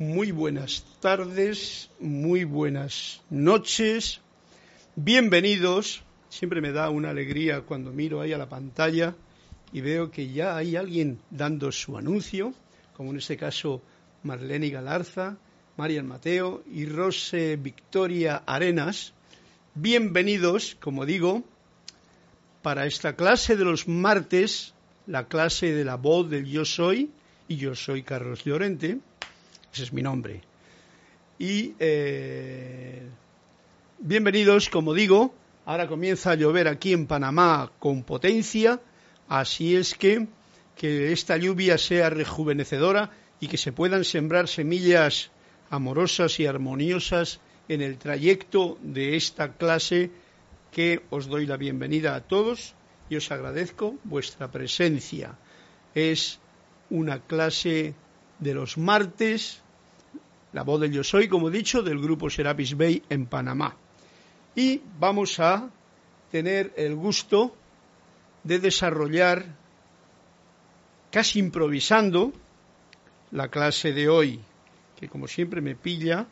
Muy buenas tardes, muy buenas noches, bienvenidos. Siempre me da una alegría cuando miro ahí a la pantalla y veo que ya hay alguien dando su anuncio, como en este caso Marlene Galarza, Marian Mateo y Rose Victoria Arenas. Bienvenidos, como digo, para esta clase de los martes, la clase de la voz del yo soy, y yo soy Carlos Llorente ese es mi nombre. Y eh, bienvenidos, como digo, ahora comienza a llover aquí en Panamá con potencia, así es que que esta lluvia sea rejuvenecedora y que se puedan sembrar semillas amorosas y armoniosas en el trayecto de esta clase que os doy la bienvenida a todos y os agradezco vuestra presencia. Es una clase de los martes, la voz del Yo Soy, como he dicho, del grupo Serapis Bay en Panamá. Y vamos a tener el gusto de desarrollar, casi improvisando, la clase de hoy, que como siempre me pilla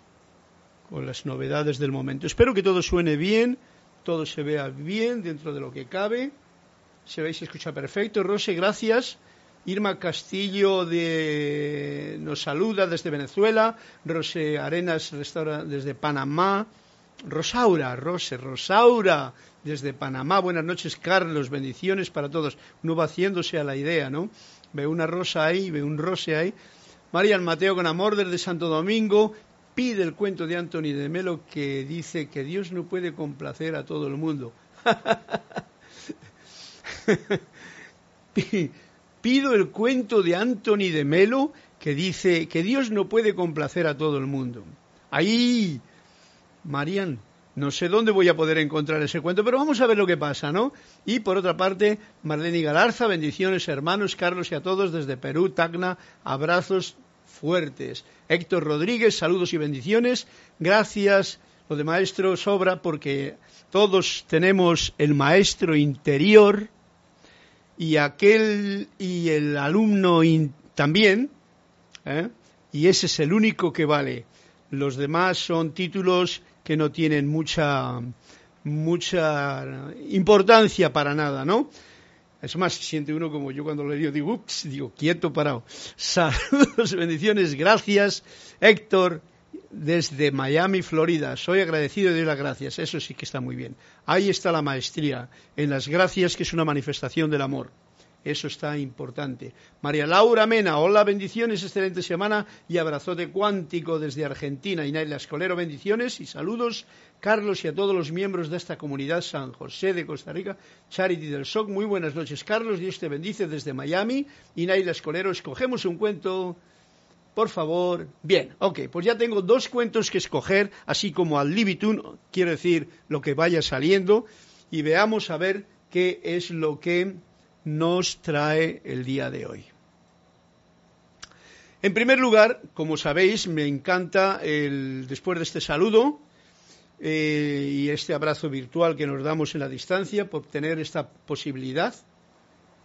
con las novedades del momento. Espero que todo suene bien, todo se vea bien dentro de lo que cabe. Se veis y escucha perfecto. Rose, gracias. Irma Castillo de, nos saluda desde Venezuela, Rose Arenas restaura desde Panamá, Rosaura, Rose, Rosaura desde Panamá, buenas noches Carlos, bendiciones para todos, uno va haciéndose a la idea, ¿no? Ve una rosa ahí, ve un rose ahí. Marian Mateo con amor desde Santo Domingo, pide el cuento de Anthony de Melo que dice que Dios no puede complacer a todo el mundo. pido el cuento de Anthony de Melo que dice que Dios no puede complacer a todo el mundo. Ahí, Marian, no sé dónde voy a poder encontrar ese cuento, pero vamos a ver lo que pasa, ¿no? Y por otra parte, Marlene Galarza, bendiciones hermanos, Carlos y a todos desde Perú, Tacna, abrazos fuertes. Héctor Rodríguez, saludos y bendiciones. Gracias, lo de maestro sobra porque todos tenemos el maestro interior y aquel y el alumno también, ¿eh? y ese es el único que vale. Los demás son títulos que no tienen mucha mucha importancia para nada, ¿no? Es más, siente uno como yo cuando le digo, digo, ups, digo, quieto, parado. Saludos, bendiciones, gracias, Héctor, desde Miami, Florida. Soy agradecido de las gracias. Eso sí que está muy bien. Ahí está la maestría, en las gracias, que es una manifestación del amor. Eso está importante. María Laura Mena, hola, bendiciones, excelente semana y abrazote cuántico desde Argentina. Inaila Escolero, bendiciones y saludos. Carlos y a todos los miembros de esta comunidad San José de Costa Rica, Charity del SOC. Muy buenas noches, Carlos. Dios te bendice desde Miami. Inaila Escolero, escogemos un cuento por favor. Bien, ok, pues ya tengo dos cuentos que escoger, así como al libitum, quiero decir lo que vaya saliendo, y veamos a ver qué es lo que nos trae el día de hoy. En primer lugar, como sabéis, me encanta el, después de este saludo eh, y este abrazo virtual que nos damos en la distancia por tener esta posibilidad.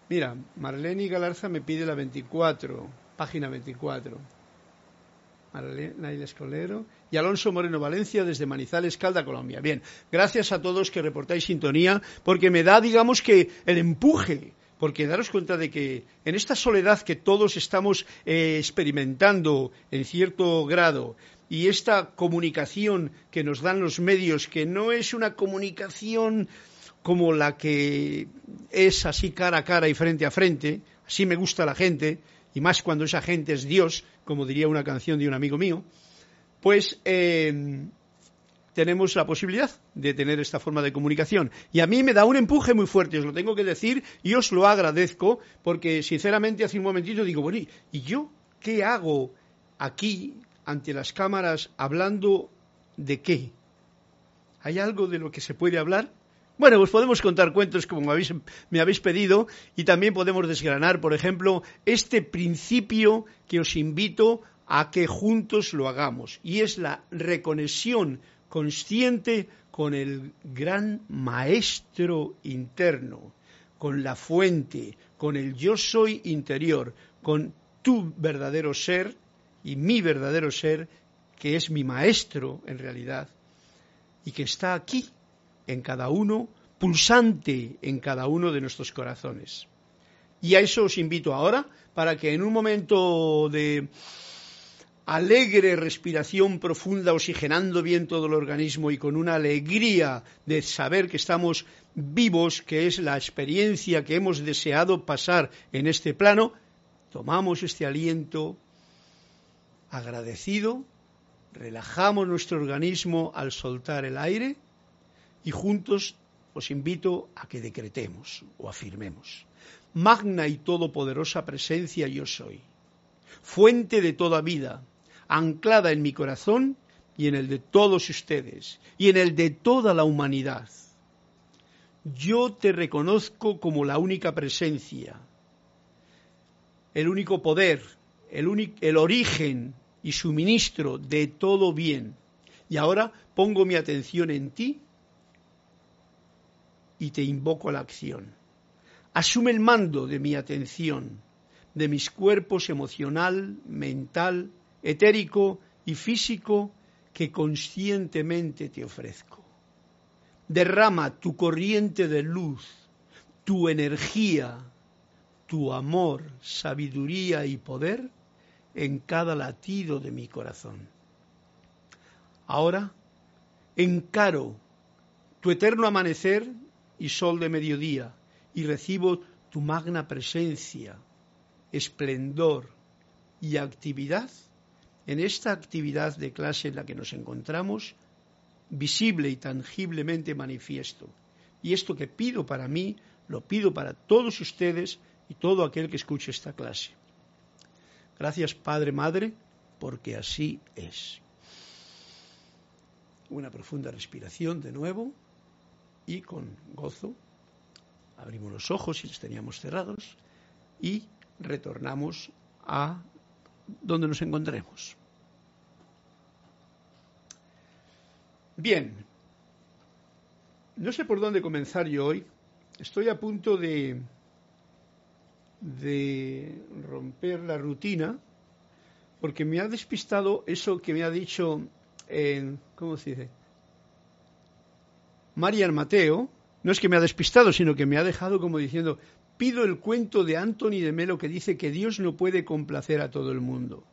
Mira, Marlene Galarza me pide la 24, página 24. Naila Escolero y Alonso Moreno Valencia desde Manizales, Calda, Colombia. Bien, gracias a todos que reportáis sintonía porque me da, digamos que, el empuje. Porque daros cuenta de que en esta soledad que todos estamos eh, experimentando en cierto grado y esta comunicación que nos dan los medios, que no es una comunicación como la que es así cara a cara y frente a frente, así me gusta la gente, y más cuando esa gente es Dios, como diría una canción de un amigo mío, pues eh, tenemos la posibilidad de tener esta forma de comunicación. Y a mí me da un empuje muy fuerte, os lo tengo que decir, y os lo agradezco, porque sinceramente hace un momentito digo, bueno, ¿y yo qué hago aquí ante las cámaras hablando de qué? ¿Hay algo de lo que se puede hablar? Bueno, pues podemos contar cuentos como me habéis, me habéis, pedido y también podemos desgranar, por ejemplo, este principio que os invito a que juntos lo hagamos y es la reconexión consciente con el gran maestro interno, con la fuente, con el yo soy interior, con tu verdadero ser y mi verdadero ser, que es mi maestro en realidad, y que está aquí, en cada uno, pulsante en cada uno de nuestros corazones. Y a eso os invito ahora, para que en un momento de alegre respiración profunda, oxigenando bien todo el organismo y con una alegría de saber que estamos vivos, que es la experiencia que hemos deseado pasar en este plano, tomamos este aliento agradecido, relajamos nuestro organismo al soltar el aire y juntos os invito a que decretemos o afirmemos. Magna y todopoderosa presencia yo soy, fuente de toda vida, anclada en mi corazón y en el de todos ustedes y en el de toda la humanidad. Yo te reconozco como la única presencia, el único poder, el, el origen y suministro de todo bien. Y ahora pongo mi atención en ti y te invoco a la acción. Asume el mando de mi atención, de mis cuerpos emocional, mental, etérico y físico que conscientemente te ofrezco. Derrama tu corriente de luz, tu energía, tu amor, sabiduría y poder en cada latido de mi corazón. Ahora encaro tu eterno amanecer y sol de mediodía y recibo tu magna presencia, esplendor y actividad en esta actividad de clase en la que nos encontramos, visible y tangiblemente manifiesto. Y esto que pido para mí, lo pido para todos ustedes y todo aquel que escuche esta clase. Gracias Padre, Madre, porque así es. Una profunda respiración de nuevo y con gozo abrimos los ojos si los teníamos cerrados y retornamos a donde nos encontremos. Bien, no sé por dónde comenzar yo hoy. Estoy a punto de, de romper la rutina porque me ha despistado eso que me ha dicho, en, ¿cómo se dice? Marian Mateo, no es que me ha despistado, sino que me ha dejado como diciendo, pido el cuento de Anthony de Melo que dice que Dios no puede complacer a todo el mundo.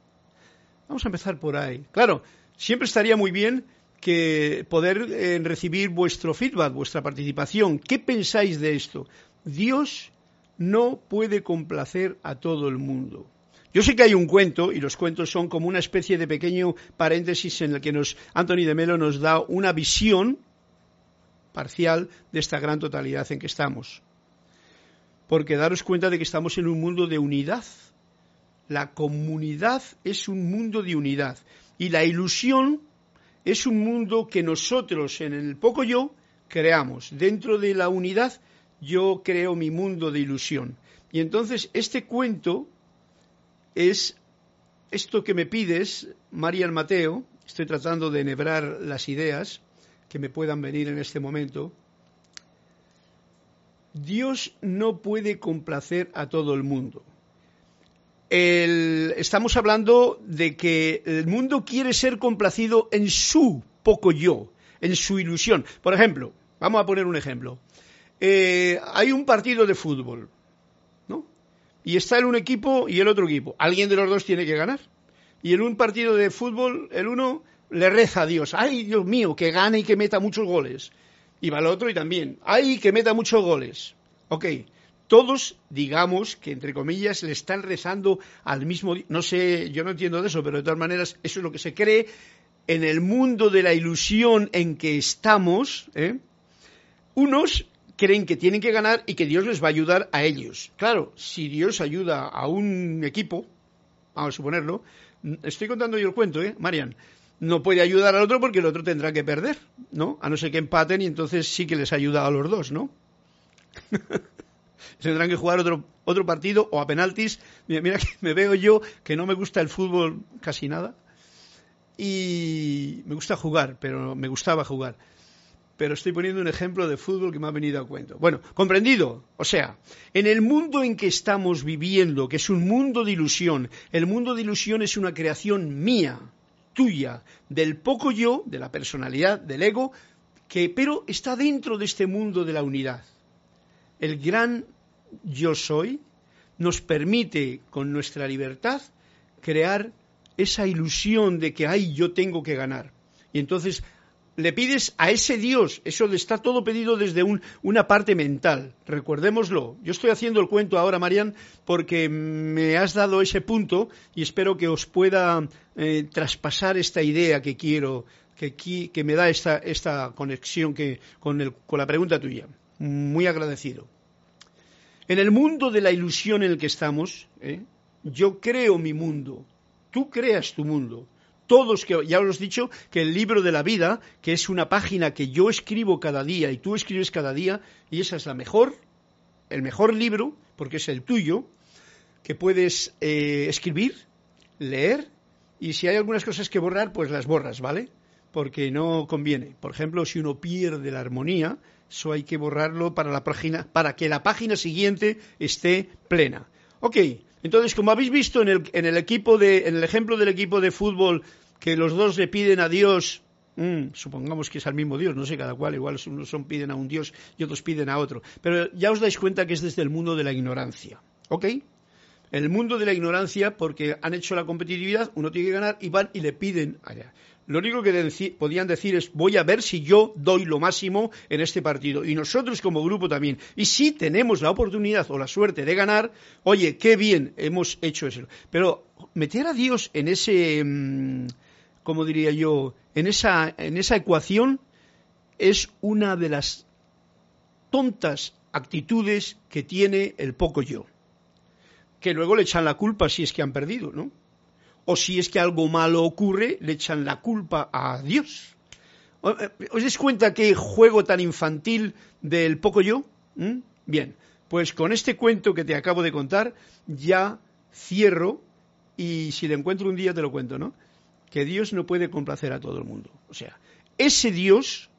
Vamos a empezar por ahí. Claro, siempre estaría muy bien que poder eh, recibir vuestro feedback, vuestra participación. ¿Qué pensáis de esto? Dios no puede complacer a todo el mundo. Yo sé que hay un cuento, y los cuentos son como una especie de pequeño paréntesis en el que nos, Anthony de Melo nos da una visión parcial de esta gran totalidad en que estamos porque daros cuenta de que estamos en un mundo de unidad. La comunidad es un mundo de unidad y la ilusión es un mundo que nosotros en el poco yo creamos. Dentro de la unidad yo creo mi mundo de ilusión. Y entonces este cuento es esto que me pides, Marian Mateo, estoy tratando de enhebrar las ideas que me puedan venir en este momento, Dios no puede complacer a todo el mundo. estamos hablando de que el mundo quiere ser complacido en su poco yo, en su ilusión. Por ejemplo, vamos a poner un ejemplo. Eh, hay un partido de fútbol, ¿no? Y está en un equipo y el otro equipo. Alguien de los dos tiene que ganar. Y en un partido de fútbol, el uno le reza a Dios, ay Dios mío, que gane y que meta muchos goles y va el otro y también. ¡Ay, que meta muchos goles! Ok, todos, digamos, que entre comillas, le están rezando al mismo... No sé, yo no entiendo de eso, pero de todas maneras, eso es lo que se cree en el mundo de la ilusión en que estamos. ¿eh? Unos creen que tienen que ganar y que Dios les va a ayudar a ellos. Claro, si Dios ayuda a un equipo, vamos a suponerlo, estoy contando yo el cuento, ¿eh, Marian? No puede ayudar al otro porque el otro tendrá que perder, ¿no? A no ser que empaten y entonces sí que les ayuda a los dos, ¿no? Tendrán que jugar otro, otro partido o a penaltis. Mira, mira que me veo yo que no me gusta el fútbol casi nada. Y me gusta jugar, pero me gustaba jugar. pero estoy poniendo un ejemplo de fútbol que me ha venido a cuento. Bueno, comprendido. O sea, en el mundo en que estamos viviendo, que es un mundo de ilusión, el mundo de ilusión es una creación mía, tuya, del poco yo, de la personalidad, del ego, que pero está dentro de este mundo de la unidad. El gran yo soy nos permite, con nuestra libertad, crear esa ilusión de que, ay, yo tengo que ganar. Y entonces le pides a ese Dios, eso está todo pedido desde una parte mental, recordémoslo. Yo estoy haciendo el cuento ahora, Marian, porque me has dado ese punto y espero que os pueda eh, traspasar esta idea que quiero, que, me da esta, conexión con, la pregunta tuya. Muy agradecido. En el mundo de la ilusión en el que estamos, ¿eh? yo creo mi mundo, tú creas tu mundo todos, que ya os he dicho que el libro de la vida, que es una página que yo escribo cada día y tú escribes cada día, y esa es la mejor, el mejor libro, porque es el tuyo, que puedes eh, escribir, leer, y si hay algunas cosas que borrar, pues las borras, ¿vale? Porque no conviene. Por ejemplo, si uno pierde la armonía, eso hay que borrarlo para la página, para que la página siguiente esté plena. Ok, entonces, como habéis visto en el, en el equipo de, en el ejemplo del equipo de fútbol que los dos le piden a Dios, mm, supongamos que es al mismo Dios, no sé, cada cual, igual unos son piden a un Dios y otros piden a otro, pero ya os dais cuenta que es desde el mundo de la ignorancia, ¿ok? El mundo de la ignorancia, porque han hecho la competitividad, uno tiene que ganar y van y le piden allá. Lo único que podían decir es voy a ver si yo doy lo máximo en este partido. Y nosotros como grupo también. Y si tenemos la oportunidad o la suerte de ganar, oye, qué bien hemos hecho eso. Pero meter a Dios en ese... Mm, como diría yo, en esa, en esa ecuación es una de las tontas actitudes que tiene el poco yo. Que luego le echan la culpa si es que han perdido, ¿no? O si es que algo malo ocurre, le echan la culpa a Dios. Eh, ¿Os dais cuenta qué juego tan infantil del poco yo? ¿Mm? Bien, pues con este cuento que te acabo de contar ya cierro y si le encuentro un día te lo cuento, ¿no? Que Dios no puede complacer a todo el mundo. O sea, ese Dios,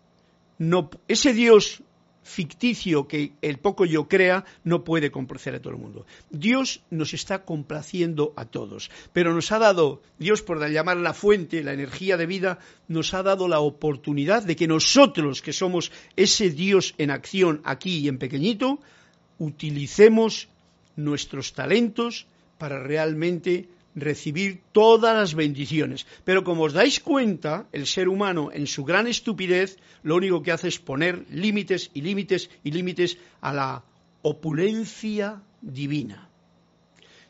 no, ese Dios ficticio que el poco yo crea no puede complacer a todo el mundo. Dios nos está complaciendo a todos, pero nos ha dado, Dios por llamar la fuente, la energía de vida, nos ha dado la oportunidad de que nosotros, que somos ese Dios en acción aquí y en pequeñito, utilicemos nuestros talentos para realmente recibir todas las bendiciones. Pero como os dais cuenta, el ser humano en su gran estupidez lo único que hace es poner límites y límites y límites a la opulencia divina.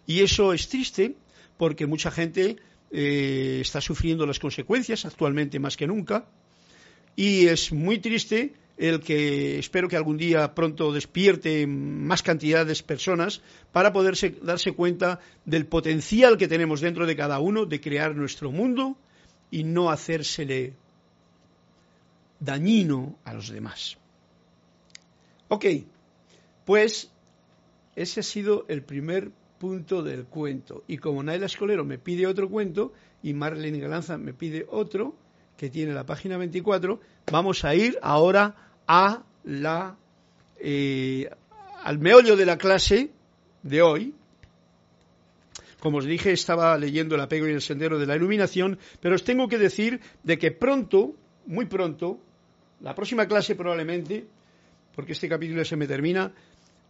Y eso es triste porque mucha gente eh, está sufriendo las consecuencias actualmente más que nunca. Y es muy triste el que espero que algún día pronto despierte más cantidad de personas para poder darse cuenta del potencial que tenemos dentro de cada uno de crear nuestro mundo y no hacérsele dañino a los demás. Ok, pues ese ha sido el primer punto del cuento. Y como Naila Escolero me pide otro cuento y Marlene Galanza me pide otro, que tiene la página 24, vamos a ir ahora a la, eh, al meollo de la clase de hoy. Como os dije, estaba leyendo el apego y el sendero de la iluminación, pero os tengo que decir de que pronto, muy pronto, la próxima clase probablemente, porque este capítulo se me termina,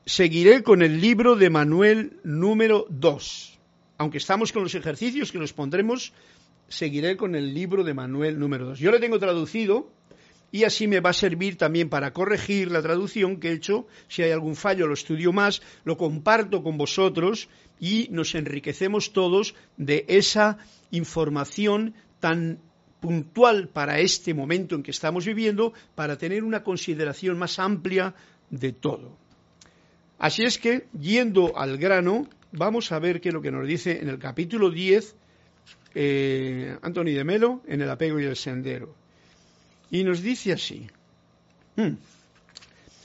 seguiré con el libro de Manuel número 2. Aunque estamos con los ejercicios que nos pondremos, seguiré con el libro de Manuel número 2. Yo le tengo traducido y así me va a servir también para corregir la traducción que he hecho. Si hay algún fallo lo estudio más, lo comparto con vosotros y nos enriquecemos todos de esa información tan puntual para este momento en que estamos viviendo, para tener una consideración más amplia de todo. Así es que, yendo al grano, vamos a ver qué es lo que nos dice en el capítulo 10 eh, Anthony de Melo, en el apego y el sendero. Y nos dice así. Hmm.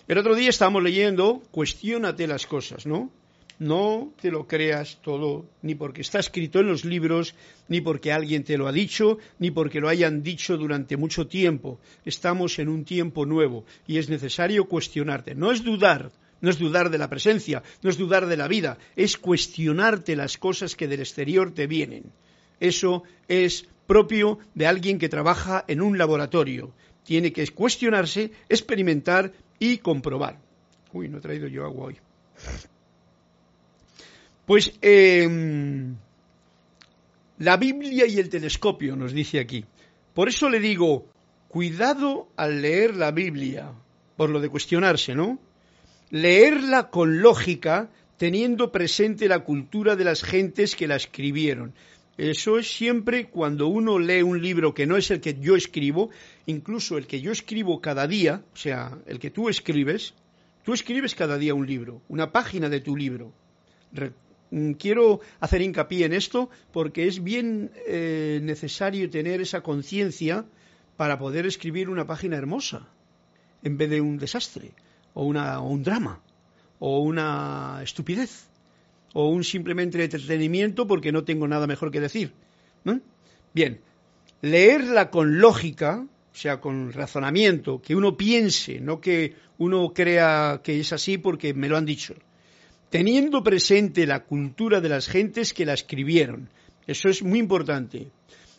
El otro día estábamos leyendo Cuestiónate las cosas, ¿no? No te lo creas todo, ni porque está escrito en los libros, ni porque alguien te lo ha dicho, ni porque lo hayan dicho durante mucho tiempo. Estamos en un tiempo nuevo y es necesario cuestionarte. No es dudar, no es dudar de la presencia, no es dudar de la vida, es cuestionarte las cosas que del exterior te vienen. Eso es propio de alguien que trabaja en un laboratorio. Tiene que cuestionarse, experimentar y comprobar. Uy, no he traído yo agua hoy. Pues em, la Biblia y el telescopio nos dice aquí. Por eso le digo, cuidado al leer la Biblia, por lo de cuestionarse, ¿no? Leerla con lógica, teniendo presente la cultura de las gentes que la escribieron. Eso es siempre cuando uno lee un libro que no es el que yo escribo, incluso el que yo escribo cada día, o sea, el que tú escribes, tú escribes cada día un libro, una página de tu libro. Mm, quiero hacer hincapié en esto porque es bien eh, necesario tener esa conciencia para poder escribir una página hermosa en vez de un desastre o, una, un drama o una estupidez o un simplemente entretenimiento porque no tengo nada mejor que decir. Bien, leerla con lógica, o sea, con razonamiento, que uno piense, no que uno crea que es así porque me lo han dicho teniendo presente la cultura de las gentes que la escribieron. Eso es muy importante.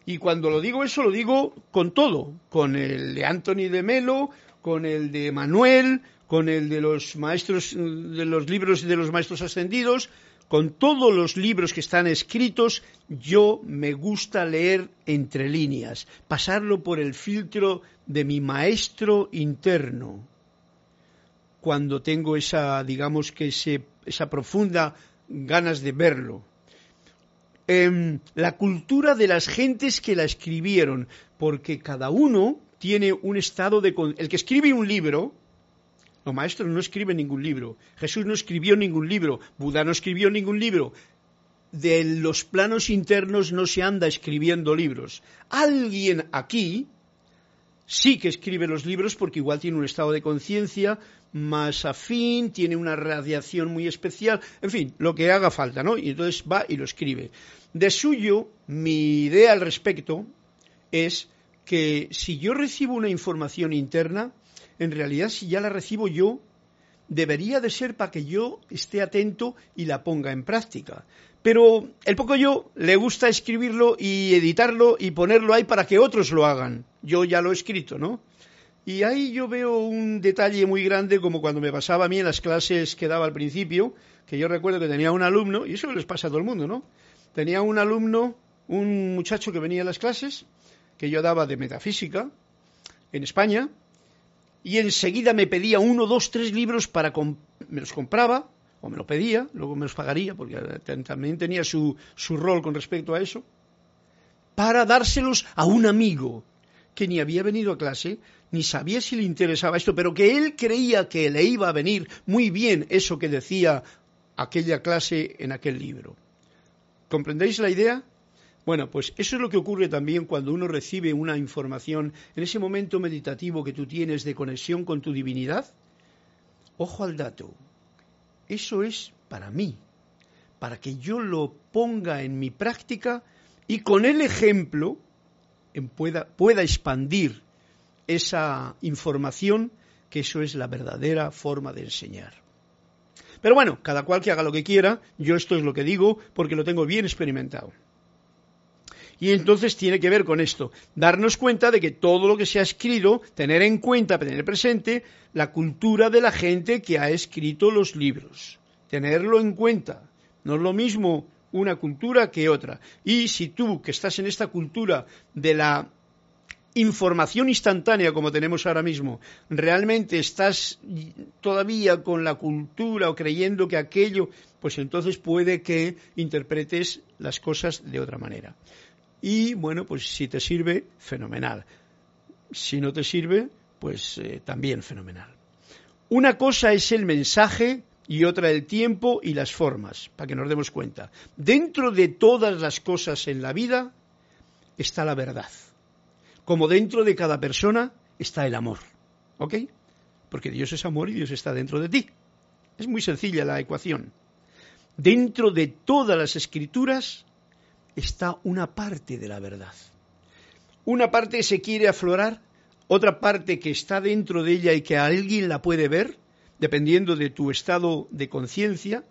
Y cuando lo digo eso, lo digo con todo, con el de Anthony de Melo, con el de Manuel, con el de los maestros, de los libros de los maestros ascendidos, con todos los libros que están escritos, yo me gusta leer entre líneas, pasarlo por el filtro de mi maestro interno. Cuando tengo esa, digamos que ese esa profunda ganas de verlo. Em, la cultura de las gentes que la escribieron, porque cada uno tiene un estado de... El que escribe un libro, los maestros no escriben ningún libro, Jesús no escribió ningún libro, Buda no escribió ningún libro, de los planos internos no se anda escribiendo libros. Alguien aquí sí que escribe los libros porque igual tiene un estado de conciencia más afín, tiene una radiación muy especial, en fin, lo que haga falta, ¿no? Y entonces va y lo escribe. De suyo, mi idea al respecto es que si yo recibo una información interna, en realidad si ya la recibo yo, debería de ser para que yo esté atento y la ponga en práctica. Pero el poco yo le gusta escribirlo y editarlo y ponerlo ahí para que otros lo hagan. Yo ya lo he escrito, ¿no? Y ahí yo veo un detalle muy grande como cuando me pasaba a mí en las clases que daba al principio, que yo recuerdo que tenía un alumno, y eso les pasa a todo el mundo, ¿no? Tenía un alumno, un muchacho que venía a las clases, que yo daba de metafísica, en España, y enseguida me pedía uno, dos, tres libros para... me los compraba, o me lo pedía, luego me los pagaría, porque también tenía su, su rol con respecto a eso, para dárselos a un amigo que ni había venido a clase, ni sabía si le interesaba esto, pero que él creía que le iba a venir muy bien eso que decía aquella clase en aquel libro. ¿Comprendéis la idea? Bueno, pues eso es lo que ocurre también cuando uno recibe una información en ese momento meditativo que tú tienes de conexión con tu divinidad. Ojo al dato. Eso es para mí, para que yo lo ponga en mi práctica y con el ejemplo pueda, expandir esa información, que eso es la verdadera forma de enseñar. Pero bueno, cada cual que haga lo que quiera, yo esto es lo que digo porque lo tengo bien experimentado. Y entonces tiene que ver con esto, darnos cuenta de que todo lo que se ha escrito, tener en cuenta, tener presente la cultura de la gente que ha escrito los libros, tenerlo en cuenta. No es lo mismo una cultura que otra. Y si tú, que estás en esta cultura de la información instantánea como tenemos ahora mismo, realmente estás todavía con la cultura o creyendo que aquello, pues entonces puede que interpretes las cosas de otra manera. Y bueno, pues si te sirve, fenomenal. Si no te sirve, pues eh, también fenomenal. Una cosa es el mensaje y otra el tiempo y las formas, para que nos demos cuenta. Dentro de todas las cosas en la vida está la verdad como dentro de cada persona está el amor. ¿Ok? Porque Dios es amor y Dios está dentro de ti. Es muy sencilla la ecuación. Dentro de todas las escrituras está una parte de la verdad. Una parte se quiere aflorar, otra parte que está dentro de ella y que alguien la puede ver, dependiendo de tu estado de conciencia,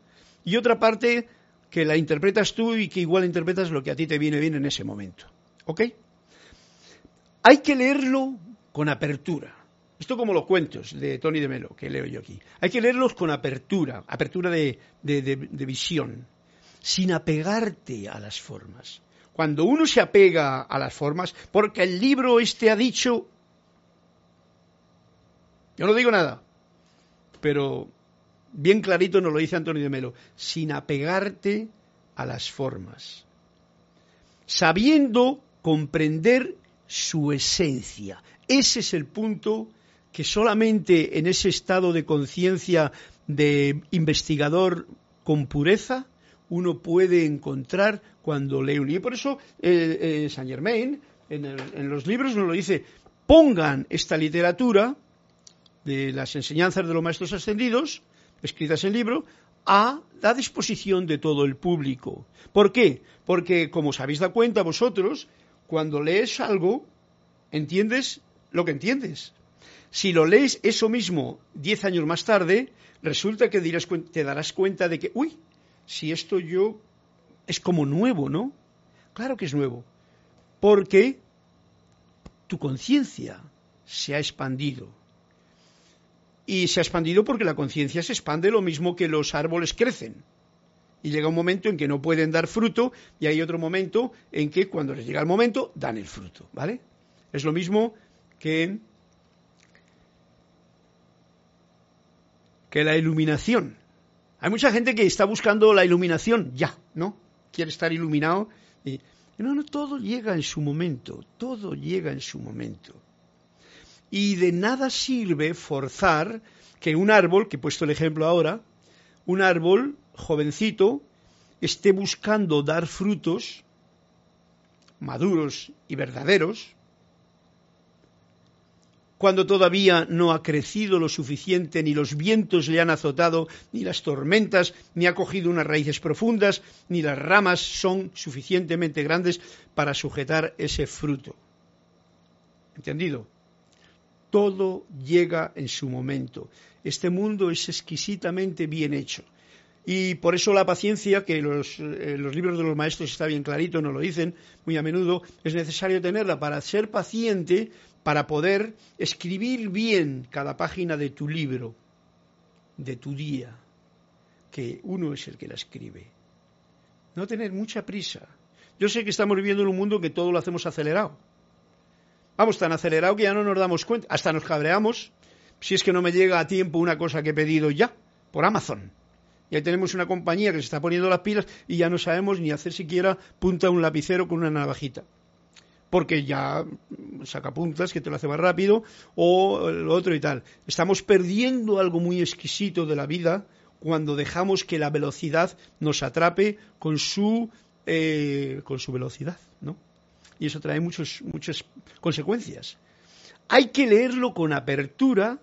y otra parte que la interpretas tú y que igual interpretas lo que a ti te viene bien en ese momento. ¿Ok? Hay que leerlo con apertura. Esto como los cuentos de Tony de Melo, que leo yo aquí. Hay que leerlos con apertura, apertura de, de visión, sin apegarte a las formas. Cuando uno se apega a las formas, porque el libro este ha dicho... Yo no digo nada, pero bien clarito nos lo dice Antonio de Melo, sin apegarte a las formas, sabiendo comprender su esencia. Ese es el punto que solamente en ese estado de conciencia de investigador con pureza uno puede encontrar cuando lee un libro. Y por eso eh, eh, Saint Germain en, en los libros nos lo dice, pongan esta literatura de las enseñanzas de los maestros ascendidos, escritas en libro, a la disposición de todo el público. ¿Por qué? Porque, como os habéis dado cuenta vosotros, cuando lees algo, entiendes lo que entiendes. Si lo lees eso mismo diez años más tarde, resulta que te darás cuenta de que, uy, si esto yo es como nuevo, ¿no? Claro que es nuevo. Porque tu conciencia se ha expandido y se ha expandido porque la conciencia se expande lo mismo que los árboles crecen. Y llega un momento en que no pueden dar fruto y hay otro momento en que cuando les llega el momento dan el fruto, ¿vale? Es lo mismo que que la iluminación. Hay mucha gente que está buscando la iluminación ya, ¿no? Quiere estar iluminado y no, no, todo llega en su momento, todo llega en su momento y de nada sirve forzar que un árbol, que he puesto el ejemplo ahora, un árbol jovencito esté buscando dar frutos maduros y verdaderos, cuando todavía no ha crecido lo suficiente, ni los vientos le han azotado, ni las tormentas, ni ha cogido unas raíces profundas, ni las ramas son suficientemente grandes para sujetar ese fruto. ¿Entendido? todo llega en su momento. Este mundo es exquisitamente bien hecho. Y por eso la paciencia, que los, eh, los libros de los maestros está bien clarito, nos lo dicen muy a menudo, es necesario tenerla para ser paciente, para poder escribir bien cada página de tu libro, de tu día, que uno es el que la escribe. No tener mucha prisa. Yo sé que estamos viviendo en un mundo que todo lo hacemos acelerado Vamos tan acelerado que ya no nos damos cuenta. Hasta nos cabreamos si es que no me llega a tiempo una cosa que he pedido ya por Amazon. Y ahí tenemos una compañía que se está poniendo las pilas y ya no sabemos ni hacer siquiera punta un lapicero con una navajita. Porque ya saca puntas que te lo hace más rápido o lo otro y tal. Estamos perdiendo algo muy exquisito de la vida cuando dejamos que la velocidad nos atrape con su, eh, con su velocidad, ¿no? y eso trae muchas consecuencias. Hay que leerlo con apertura,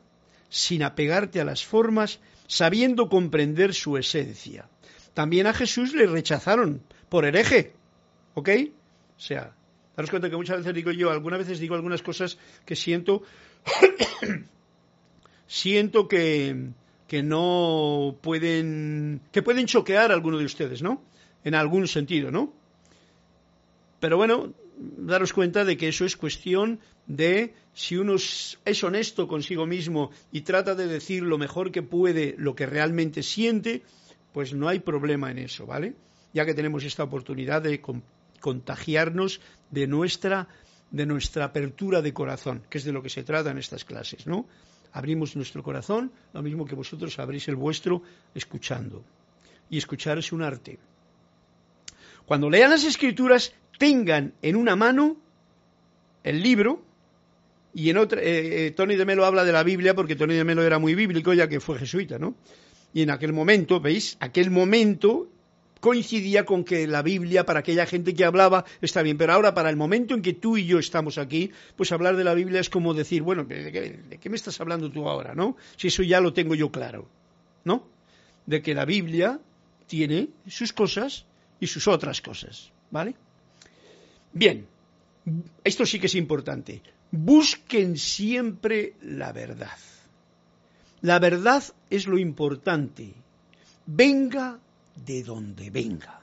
sin apegarte a las formas, sabiendo comprender su esencia. También a Jesús le rechazaron por hereje, ¿ok? O sea, daros cuenta que muchas veces digo yo, algunas veces digo algunas cosas que siento, siento que, que no pueden, que pueden choquear a alguno de ustedes, ¿no? En algún sentido, ¿no? Pero bueno, daros cuenta de que eso es cuestión de si uno es honesto consigo mismo y trata de decir lo mejor que puede lo que realmente siente, pues no hay problema en eso, ¿vale? Ya que tenemos esta oportunidad de contagiarnos de nuestra de nuestra apertura de corazón, que es de lo que se trata en estas clases, ¿no? Abrimos nuestro corazón, lo mismo que vosotros abrís el vuestro escuchando. Y escuchar es un arte. Cuando lean las escrituras, tengan en una mano el libro y en otra, eh, eh, Tony de Melo habla de la Biblia porque Tony de Melo era muy bíblico ya que fue jesuita, ¿no? Y en aquel momento, ¿veis? Aquel momento coincidía con que la Biblia para aquella gente que hablaba está bien, pero ahora para el momento en que tú y yo estamos aquí, pues hablar de la Biblia es como decir, bueno, ¿de qué, me estás hablando tú ahora, no? Si eso ya lo tengo yo claro, ¿no? De que la Biblia tiene sus cosas y sus otras cosas, ¿vale? Bien, esto sí que es importante. Busquen siempre la verdad. La verdad es lo importante. Venga de donde venga.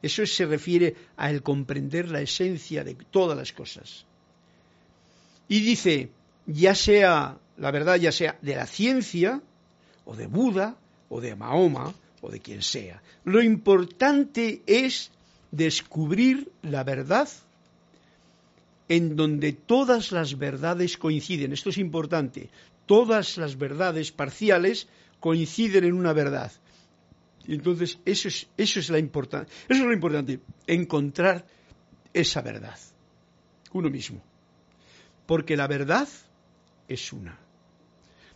Eso se refiere a el comprender la esencia de todas las cosas. Y dice, ya sea la verdad, ya sea de la ciencia, o de Buda, o de Mahoma, o de quien sea. Lo importante es descubrir la verdad en donde todas las verdades coinciden. Esto es importante. Todas las verdades parciales coinciden en una verdad. Y entonces eso es, eso es, la eso es lo importante, encontrar esa verdad, uno mismo. Porque la verdad es una.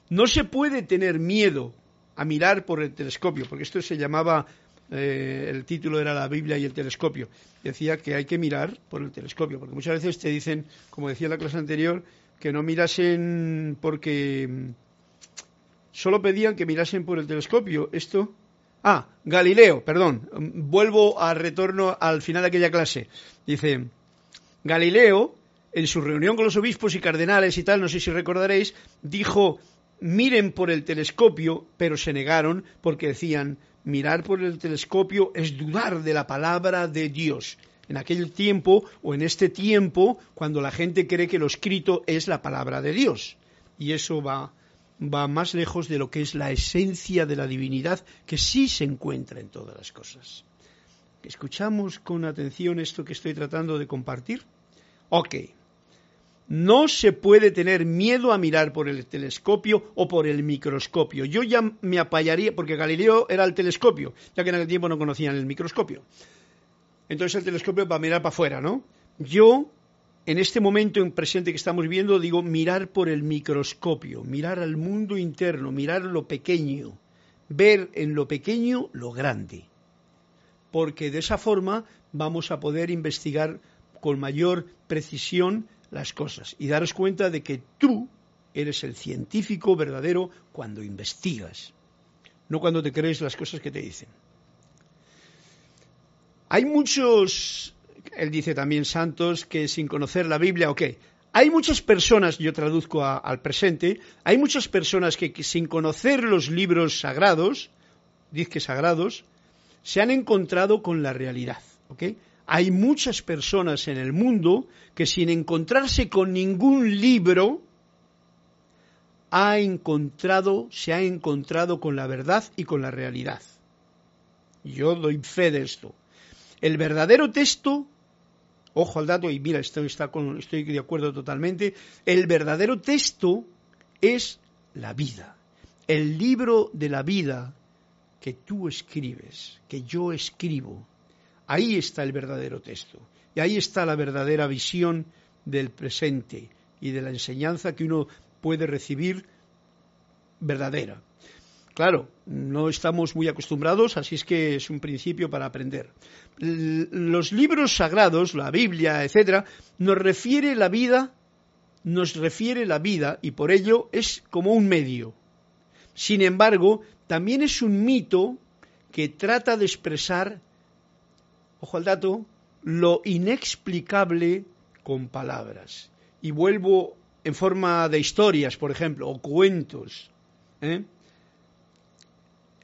No se puede tener miedo a mirar por el telescopio, porque esto se llamaba, eh, el título era la Biblia y el telescopio. Decía que hay que mirar por el telescopio, porque muchas veces te dicen, como decía la clase anterior, que no mirasen porque mm, solo pedían que mirasen por el telescopio. Esto Ah, Galileo, perdón, vuelvo al retorno al final de aquella clase. Dice, Galileo, en su reunión con los obispos y cardenales y tal, no sé si recordaréis, dijo, miren por el telescopio, pero se negaron porque decían, mirar por el telescopio es dudar de la palabra de Dios. En aquel tiempo o en este tiempo, cuando la gente cree que lo escrito es la palabra de Dios. Y eso va va más lejos de lo que es la esencia de la divinidad que sí se encuentra en todas las cosas. ¿Escuchamos con atención esto que estoy tratando de compartir? Ok. No se puede tener miedo a mirar por el telescopio o por el microscopio. Yo ya me apayaría, porque Galileo era el telescopio, ya que en aquel tiempo no conocían el microscopio. Entonces el telescopio va a mirar para afuera, ¿no? Yo en este momento en presente que estamos viendo, digo, mirar por el microscopio, mirar al mundo interno, mirar lo pequeño, ver en lo pequeño lo grande. Porque de esa forma vamos a poder investigar con mayor precisión las cosas y daros cuenta de que tú eres el científico verdadero cuando investigas, no cuando te crees las cosas que te dicen. Hay muchos él dice también Santos que sin conocer la Biblia, ok, hay muchas personas, yo traduzco al presente, hay muchas personas que, sin conocer los libros sagrados, dice que sagrados, se han encontrado con la realidad, ok. Hay muchas personas en el mundo que sin encontrarse con ningún libro, ha encontrado, se ha encontrado con la verdad y con la realidad. Yo doy fe de esto. El verdadero texto ojo al dato, y mira, estoy, de acuerdo totalmente, el verdadero texto es la vida, el libro de la vida que tú escribes, que yo escribo. Ahí está el verdadero texto, y ahí está la verdadera visión del presente y de la enseñanza que uno puede recibir verdadera. Claro, no estamos muy acostumbrados, así es que es un principio para aprender. Los libros sagrados, la Biblia, etcétera, nos refiere la vida, nos refiere la vida y por ello es como un medio. Sin embargo, también es un mito que trata de expresar, ojo al dato, lo inexplicable con palabras. Y vuelvo en forma de historias, por ejemplo, o cuentos. ¿eh?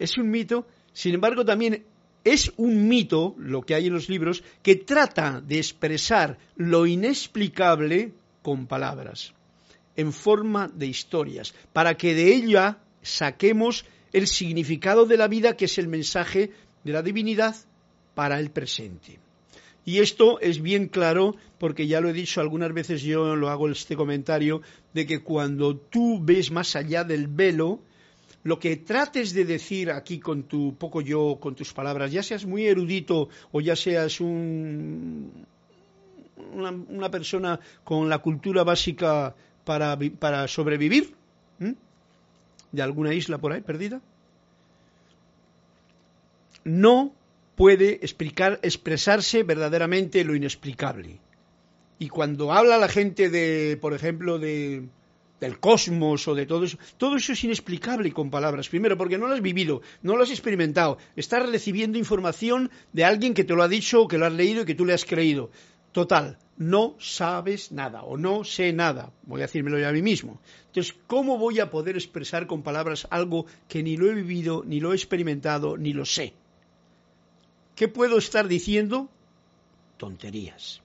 es un mito, sin embargo también es un mito, lo que hay en los libros, que trata de expresar lo inexplicable con palabras, en forma de historias, para que de ella saquemos el significado de la vida, que es el mensaje de la divinidad para el presente. Y esto es bien claro porque ya lo he dicho algunas veces, yo lo hago este comentario, de que cuando tú ves más allá del velo, lo que trates de decir aquí con tu poco yo, con tus palabras, ya seas muy erudito o ya seas un, una, persona con la cultura básica para, sobrevivir, de alguna isla por ahí perdida, no puede explicar, expresarse verdaderamente lo inexplicable. Y cuando habla la gente de, por ejemplo, de del cosmos o de todo eso. Todo eso es inexplicable con palabras. Primero, porque no lo has vivido, no lo has experimentado. Estás recibiendo información de alguien que te lo ha dicho, que lo has leído y que tú le has creído. Total, no sabes nada o no sé nada. Voy a decírmelo yo a mí mismo. Entonces, ¿cómo voy a poder expresar con palabras algo que ni lo he vivido, ni lo he experimentado, ni lo sé? ¿Qué puedo estar diciendo? Tonterías.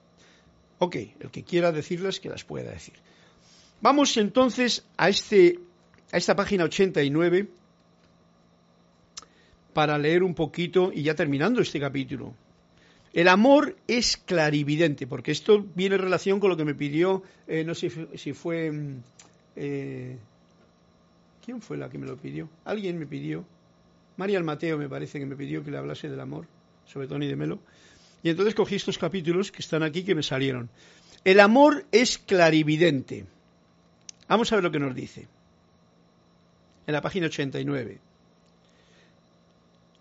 Ok, el que quiera decirlas, que las pueda decir. Vamos entonces a, este, a esta página 89 para leer un poquito y ya terminando este capítulo. El amor es clarividente, porque esto viene en relación con lo que me pidió, eh, no sé si fue... Mm, eh, ¿Quién fue la que me lo pidió? Alguien me pidió. María Mateo me parece que me pidió que le hablase del amor, sobre Tony de Melo. Y entonces cogí estos capítulos que están aquí que me salieron. El amor es clarividente. Vamos a ver lo que nos dice. En la página 89.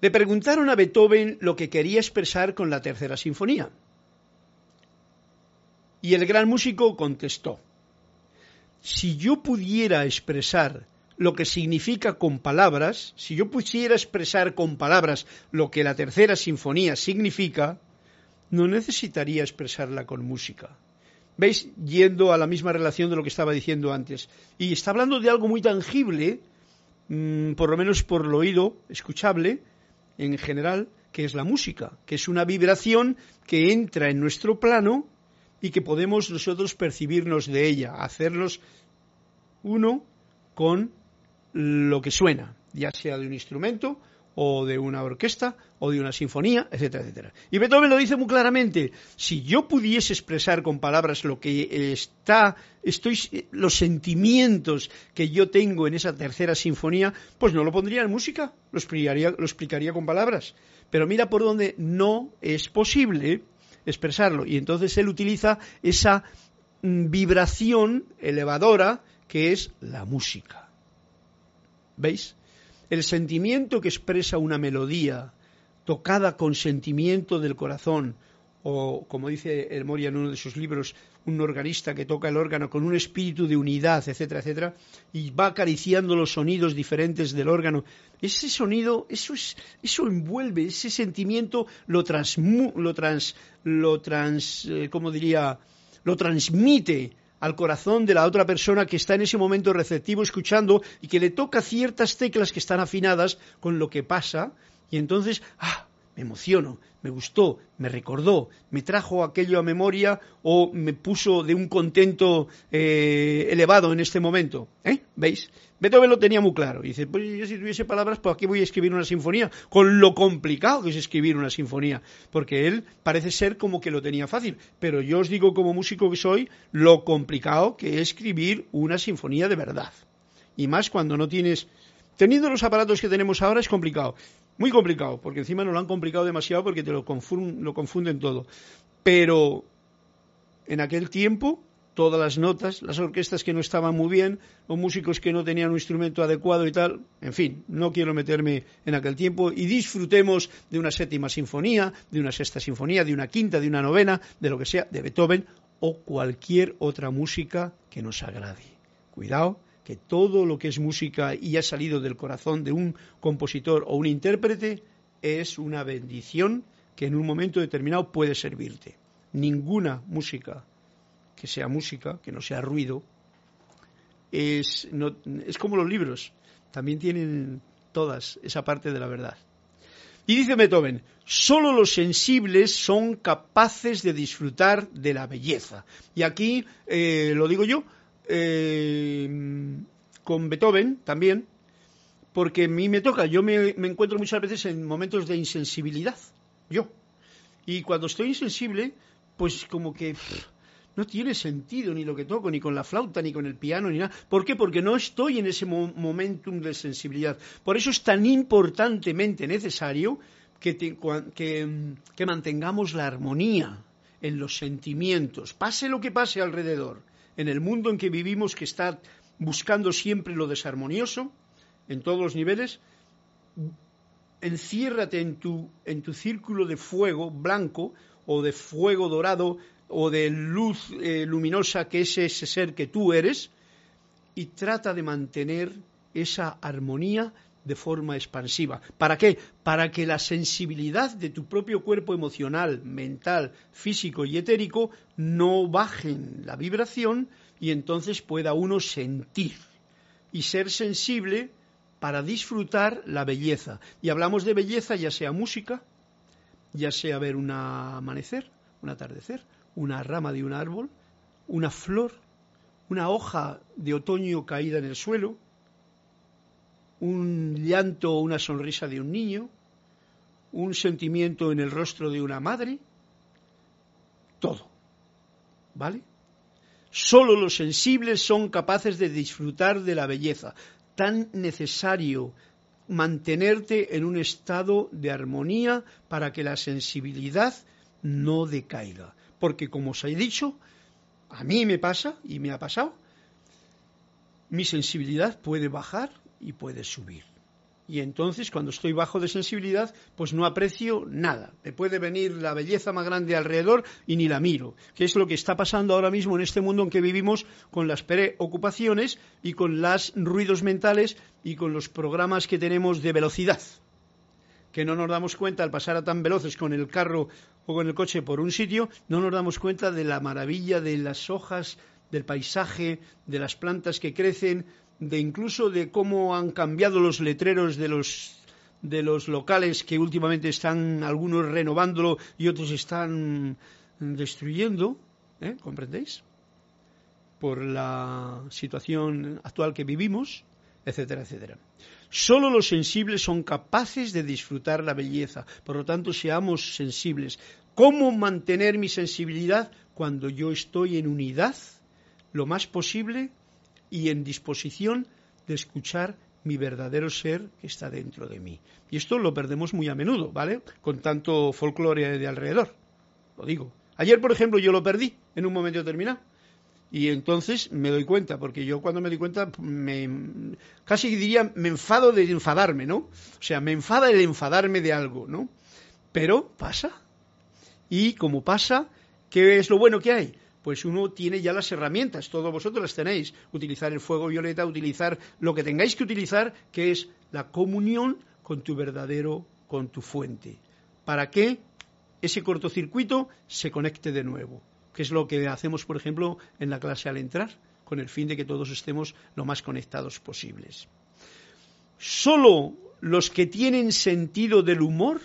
Le preguntaron a Beethoven lo que quería expresar con la tercera sinfonía. Y el gran músico contestó, si yo pudiera expresar lo que significa con palabras, si yo pudiera expresar con palabras lo que la tercera sinfonía significa, no necesitaría expresarla con música. ¿Veis? Yendo a la misma relación de lo que estaba diciendo antes. Y está hablando de algo muy tangible, mm, por lo menos por el oído, escuchable, en general, que es la música, que es una vibración que entra en nuestro plano y que podemos nosotros percibirnos de ella, hacernos uno con lo que suena, ya sea de un instrumento o de una orquesta o de una sinfonía, etcétera, etcétera. Y Beethoven lo dice muy claramente, si yo pudiese expresar con palabras lo que está, estoy, los sentimientos que yo tengo en esa tercera sinfonía, pues no lo pondría en música, lo explicaría, lo explicaría con palabras. Pero mira por dónde no es posible expresarlo. Y entonces él utiliza esa mm, vibración elevadora que es la música. ¿Veis? El sentimiento que expresa una melodía tocada con sentimiento del corazón, o como dice el Moria en uno de sus libros, un organista que toca el órgano con un espíritu de unidad, etcétera, etcétera, y va acariciando los sonidos diferentes del órgano. Ese sonido, eso es, eso envuelve, ese sentimiento lo trans, lo trans, lo trans, eh, ¿cómo diría? Lo transmite al corazón de la otra persona que está en ese momento receptivo escuchando y que le toca ciertas teclas que están afinadas con lo que pasa y entonces, ah, me emociono, me gustó, me recordó, me trajo aquello a memoria o me puso de un contento eh, elevado en este momento. ¿Eh? ¿Veis? Beethoven lo tenía muy claro. dice, pues yo si tuviese palabras, ¿por qué voy a escribir una sinfonía? Con lo complicado que es escribir una sinfonía. Porque él parece ser como que lo tenía fácil. Pero yo os digo como músico que soy, lo complicado que es escribir una sinfonía de verdad. Y más cuando no tienes... Teniendo los aparatos que tenemos ahora es complicado. Muy complicado, porque encima nos lo han complicado demasiado porque te lo confunden todo. Pero en aquel tiempo todas las notas, las orquestas que no estaban muy bien, los músicos que no tenían un instrumento adecuado y tal. En fin, no quiero meterme en aquel tiempo y disfrutemos de una séptima sinfonía, de una sexta sinfonía, de una quinta, de una novena, de lo que sea, de Beethoven o cualquier otra música que nos agrade. Cuidado, que todo lo que es música y ha salido del corazón de un compositor o un intérprete es una bendición que en un momento determinado puede servirte. Ninguna música que sea música, que no sea ruido, es, es como los libros, también tienen todas esa parte de la verdad. Y dice Beethoven, solo los sensibles son capaces de disfrutar de la belleza. Y aquí eh, lo digo yo, eh, con Beethoven también, porque a mí me toca, yo me, me, encuentro muchas veces en momentos de insensibilidad, yo. Y cuando estoy insensible, pues como que no tiene sentido ni lo que toco, ni con la flauta, ni con el piano, ni nada. ¿Por qué? Porque no estoy en ese momentum de sensibilidad. Por eso es tan importantemente necesario que, que, mantengamos la armonía en los sentimientos, pase lo que pase alrededor, en el mundo en que vivimos que está buscando siempre lo desarmonioso, en todos los niveles, enciérrate en tu, en tu círculo de fuego blanco o de fuego dorado o de luz eh, luminosa que es ese ser que tú eres y trata de mantener esa armonía de forma expansiva. ¿Para qué? Para que la sensibilidad de tu propio cuerpo emocional, mental, físico y etérico no bajen la vibración y entonces pueda uno sentir y ser sensible para disfrutar la belleza. Y hablamos de belleza ya sea música, ya sea ver un amanecer, un atardecer, una rama de un árbol, una flor, una hoja de otoño caída en el suelo, un llanto o una sonrisa de un niño, un sentimiento en el rostro de una madre, todo. ¿Vale? Solo los sensibles son capaces de disfrutar de la belleza, tan necesario mantenerte en un estado de armonía para que la sensibilidad no decaiga. Porque como os he dicho, a mí me pasa y me ha pasado, mi sensibilidad puede bajar y puede subir. Y entonces, cuando estoy bajo de sensibilidad, pues no aprecio nada. Me puede venir la belleza más grande alrededor y ni la miro. Que es lo que está pasando ahora mismo en este mundo en que vivimos con las preocupaciones y con los ruidos mentales y con los programas que tenemos de velocidad. Que no nos damos cuenta al pasar a tan veloces con el carro o con el coche por un sitio, no nos damos cuenta de la maravilla de las hojas, del paisaje, de las plantas que crecen, de incluso de cómo han cambiado los letreros de los de los locales que últimamente están algunos renovándolo y otros están destruyendo, ¿eh? ¿comprendéis? Por la situación actual que vivimos, etcétera, etcétera. Solo los sensibles son capaces de disfrutar la belleza, por lo tanto seamos sensibles. ¿Cómo mantener mi sensibilidad cuando yo estoy en unidad lo más posible y en disposición de escuchar mi verdadero ser que está dentro de mí. Y esto lo perdemos muy a menudo, ¿vale? Con tanto folclore de alrededor. Lo digo. Ayer, por ejemplo, yo lo perdí en un momento determinado. Y entonces me doy cuenta, porque yo cuando me doy cuenta, me, casi diría, me enfado de enfadarme, ¿no? O sea, me enfada el enfadarme de algo, ¿no? Pero pasa. Y como pasa, ¿qué es lo bueno que hay? pues uno tiene ya las herramientas, todos vosotros las tenéis, utilizar el fuego violeta, utilizar lo que tengáis que utilizar, que es la comunión con tu verdadero, con tu fuente, para que ese cortocircuito se conecte de nuevo, que es lo que hacemos, por ejemplo, en la clase al entrar, con el fin de que todos estemos lo más conectados posibles. Solo los que tienen sentido del humor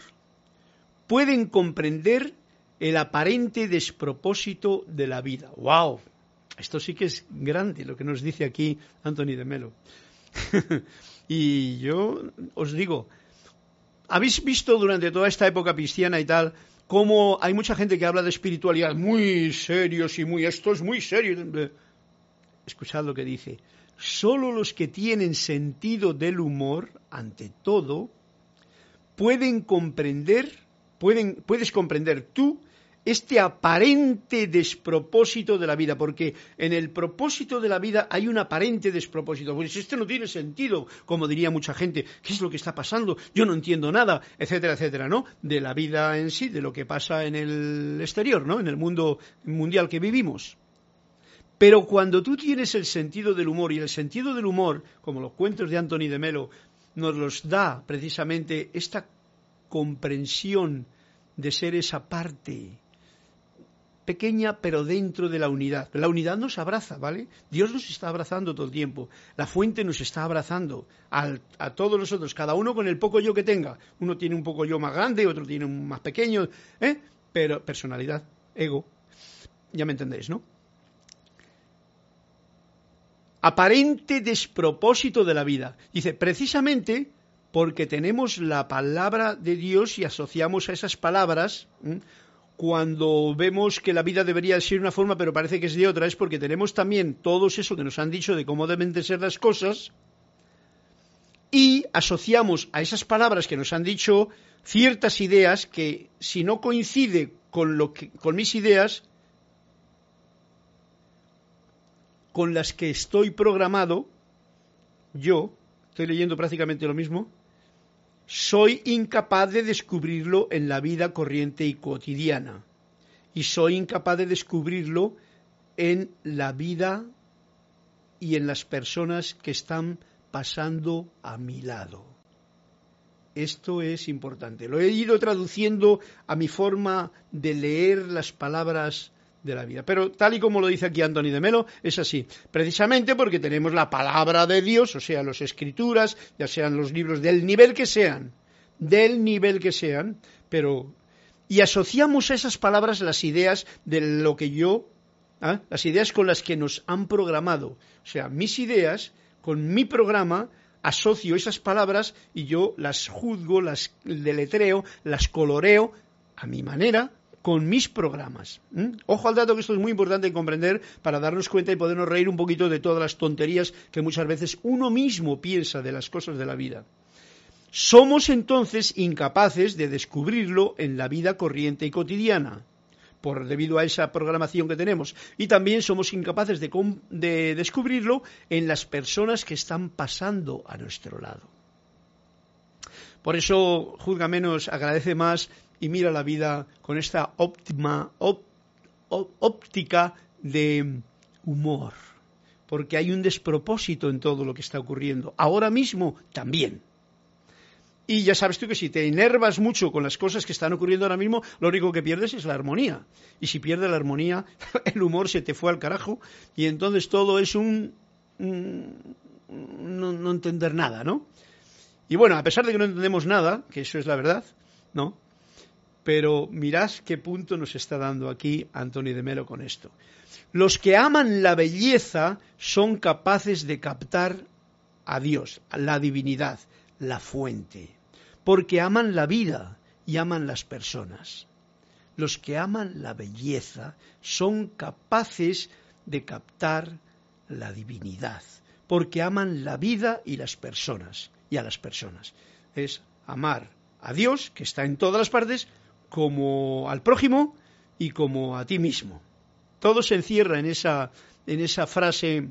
pueden comprender el aparente despropósito de la vida. ¡Wow! Esto sí que es grande lo que nos dice aquí Anthony de Melo. y yo os digo, habéis visto durante toda esta época cristiana y tal, cómo hay mucha gente que habla de espiritualidad muy serios y muy, esto es muy serio. Escuchad lo que dice. Solo los que tienen sentido del humor, ante todo, pueden comprender, pueden, puedes comprender tú este aparente despropósito de la vida, porque en el propósito de la vida hay un aparente despropósito. Pues esto no tiene sentido, como diría mucha gente, ¿qué es lo que está pasando? Yo no entiendo nada, etcétera, etcétera, ¿no? De la vida en sí, de lo que pasa en el exterior, ¿no? En el mundo mundial que vivimos. Pero cuando tú tienes el sentido del humor, y el sentido del humor, como los cuentos de Anthony de Melo, nos los da precisamente esta comprensión de ser esa parte pequeña pero dentro de la unidad. La unidad nos abraza, ¿vale? Dios nos está abrazando todo el tiempo. La fuente nos está abrazando a todos nosotros, cada uno con el poco yo que tenga. Uno tiene un poco yo más grande, otro tiene un más pequeño, ¿eh? Pero personalidad, ego, ya me entendéis, ¿no? Aparente despropósito de la vida. Dice, precisamente porque tenemos la palabra de Dios y asociamos a esas palabras cuando vemos que la vida debería ser una forma pero parece que es de otra, es porque tenemos también todo eso que nos han dicho de cómo deben de ser las cosas y asociamos a esas palabras que nos han dicho ciertas ideas que si no coincide con, lo que, con mis ideas, con las que estoy programado, yo, estoy leyendo prácticamente lo mismo, soy incapaz de descubrirlo en la vida corriente y cotidiana. Y soy incapaz de descubrirlo en la vida y en las personas que están pasando a mi lado. Esto es importante. Lo he ido traduciendo a mi forma de leer las palabras de la vida. Pero tal y como lo dice aquí Anthony de Melo, es así. Precisamente porque tenemos la palabra de Dios, o sea, las escrituras, ya sean los libros del nivel que sean, del nivel que sean, pero... Y asociamos a esas palabras las ideas de lo que yo, ¿ah? las ideas con las que nos han programado. O sea, mis ideas con mi programa asocio esas palabras y yo las juzgo, las deletreo, las coloreo a mi manera, con mis programas. Ojo al dato que esto es muy importante comprender para darnos cuenta y podernos reír un poquito de todas las tonterías que muchas veces uno mismo piensa de las cosas de la vida. Somos entonces incapaces de descubrirlo en la vida corriente y cotidiana, por debido a esa programación que tenemos. Y también somos incapaces de, de descubrirlo en las personas que están pasando a nuestro lado. Por eso juzga menos, agradece más y mira la vida con esta óptima óptica de humor, porque hay un despropósito en todo lo que está ocurriendo. Ahora mismo también. Y ya sabes tú que si te enervas mucho con las cosas que están ocurriendo ahora mismo, lo único que pierdes es la armonía. Y si pierdes la armonía, el humor se te fue al carajo y entonces todo es un... no, no entender nada, ¿no? Y bueno, a pesar de que no entendemos nada, que eso es la verdad, ¿no? Pero mirad qué punto nos está dando aquí Antonio de Melo con esto. Los que aman la belleza son capaces de captar a Dios, a la divinidad, la fuente, porque aman la vida y aman las personas. Los que aman la belleza son capaces de captar la divinidad, porque aman la vida y las personas, y a las personas. Es amar a Dios, que está en todas las partes, como al prójimo y como a ti mismo. Todo se encierra en esa, en esa frase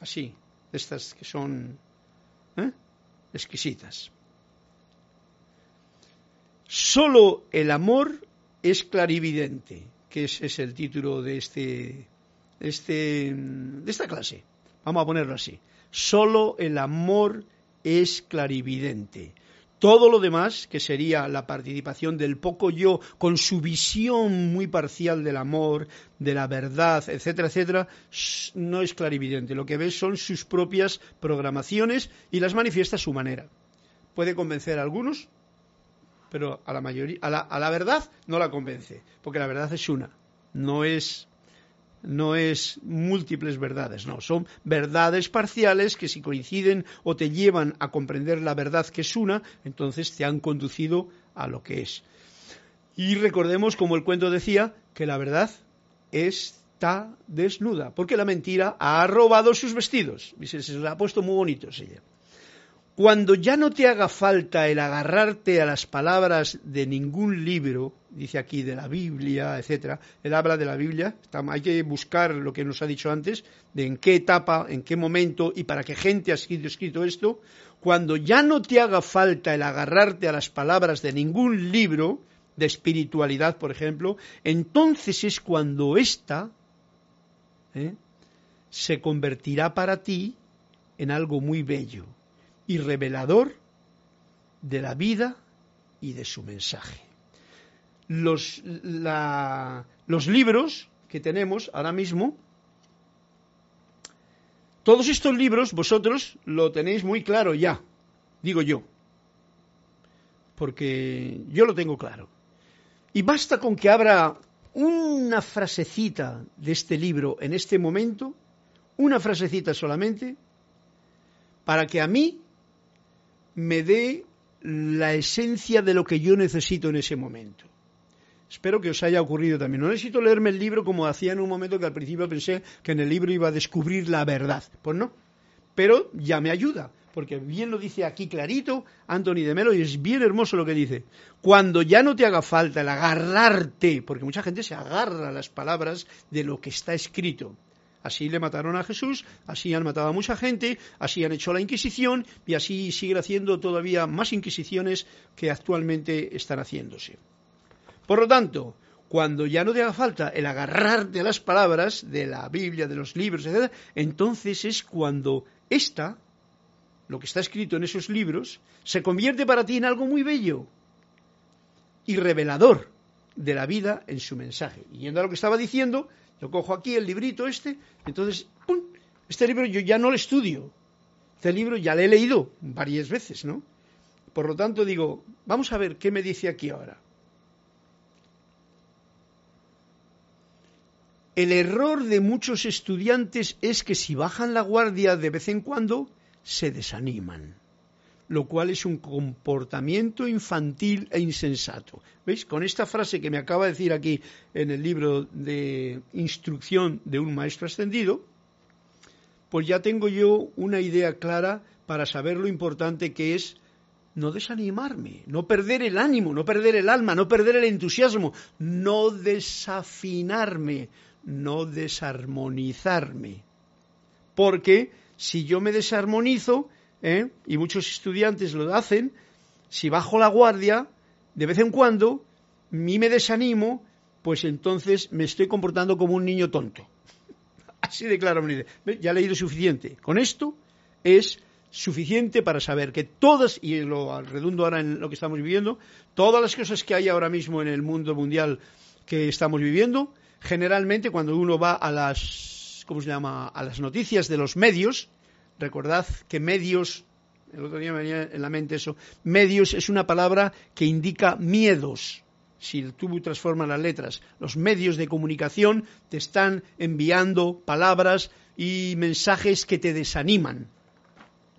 así, estas que son ¿eh? exquisitas. Solo el amor es clarividente, que ese es el título de, este, este, de esta clase. Vamos a ponerlo así. Solo el amor es clarividente. Todo lo demás, que sería la participación del poco yo con su visión muy parcial del amor, de la verdad, etcétera, etcétera, no es clarividente. Lo que ve son sus propias programaciones y las manifiesta a su manera. Puede convencer a algunos, pero a la mayoría, a la, a la verdad no la convence, porque la verdad es una, no es no es múltiples verdades, no, son verdades parciales que si coinciden o te llevan a comprender la verdad que es una, entonces te han conducido a lo que es. Y recordemos, como el cuento decía, que la verdad está desnuda, porque la mentira ha robado sus vestidos. Y se, se ha puesto muy bonito ella cuando ya no te haga falta el agarrarte a las palabras de ningún libro, dice aquí de la Biblia, etcétera, él habla de la Biblia, hay que buscar lo que nos ha dicho antes, de en qué etapa, en qué momento y para qué gente ha sido escrito esto, cuando ya no te haga falta el agarrarte a las palabras de ningún libro de espiritualidad, por ejemplo, entonces es cuando ésta ¿eh? se convertirá para ti en algo muy bello y revelador de la vida y de su mensaje. Los, los libros que tenemos ahora mismo, todos estos libros vosotros lo tenéis muy claro ya, digo yo, porque yo lo tengo claro. Y basta con que abra una frasecita de este libro en este momento, una frasecita solamente, para que a mí me dé la esencia de lo que yo necesito en ese momento. Espero que os haya ocurrido también. No necesito leerme el libro como hacía en un momento que al principio pensé que en el libro iba a descubrir la verdad. Pues no. Pero ya me ayuda, porque bien lo dice aquí clarito Anthony de Melo y es bien hermoso lo que dice. Cuando ya no te haga falta el agarrarte, porque mucha gente se agarra a las palabras de lo que está escrito. Así le mataron a Jesús, así han matado a mucha gente, así han hecho la Inquisición y así siguen haciendo todavía más Inquisiciones que actualmente están haciéndose. Por lo tanto, cuando ya no te haga falta el agarrarte a las palabras de la Biblia, de los libros, etc., entonces es cuando esta, lo que está escrito en esos libros, se convierte para ti en algo muy bello y revelador de la vida en su mensaje. Y yendo a lo que estaba diciendo, yo cojo aquí el librito este, entonces, ¡pum! este libro yo ya no lo estudio. Este libro ya lo he leído varias veces, ¿no? Por lo tanto, digo, vamos a ver qué me dice aquí ahora. El error de muchos estudiantes es que si bajan la guardia de vez en cuando, se desaniman, lo cual es un comportamiento infantil e insensato. ¿Veis? Con esta frase que me acaba de decir aquí en el libro de instrucción de un maestro ascendido, pues ya tengo yo una idea clara para saber lo importante que es no desanimarme, no perder el ánimo, no perder el alma, no perder el entusiasmo, no desafinarme, no desarmonizarme. Porque si yo me desarmonizo, ¿eh? y muchos estudiantes lo hacen, si bajo la guardia, de vez en cuando, mí me desanimo, pues entonces me estoy comportando como un niño tonto. Así de claro, ya he leído suficiente. Con esto es suficiente para saber que todas, y lo redundo ahora en lo que estamos viviendo, todas las cosas que hay ahora mismo en el mundo mundial que estamos viviendo, generalmente cuando uno va a las, ¿cómo se llama?, a las noticias de los medios, recordad que medios, el otro día me venía en la mente eso, medios es una palabra que indica miedos. Si tú transformas las letras, los medios de comunicación te están enviando palabras y mensajes que te desaniman.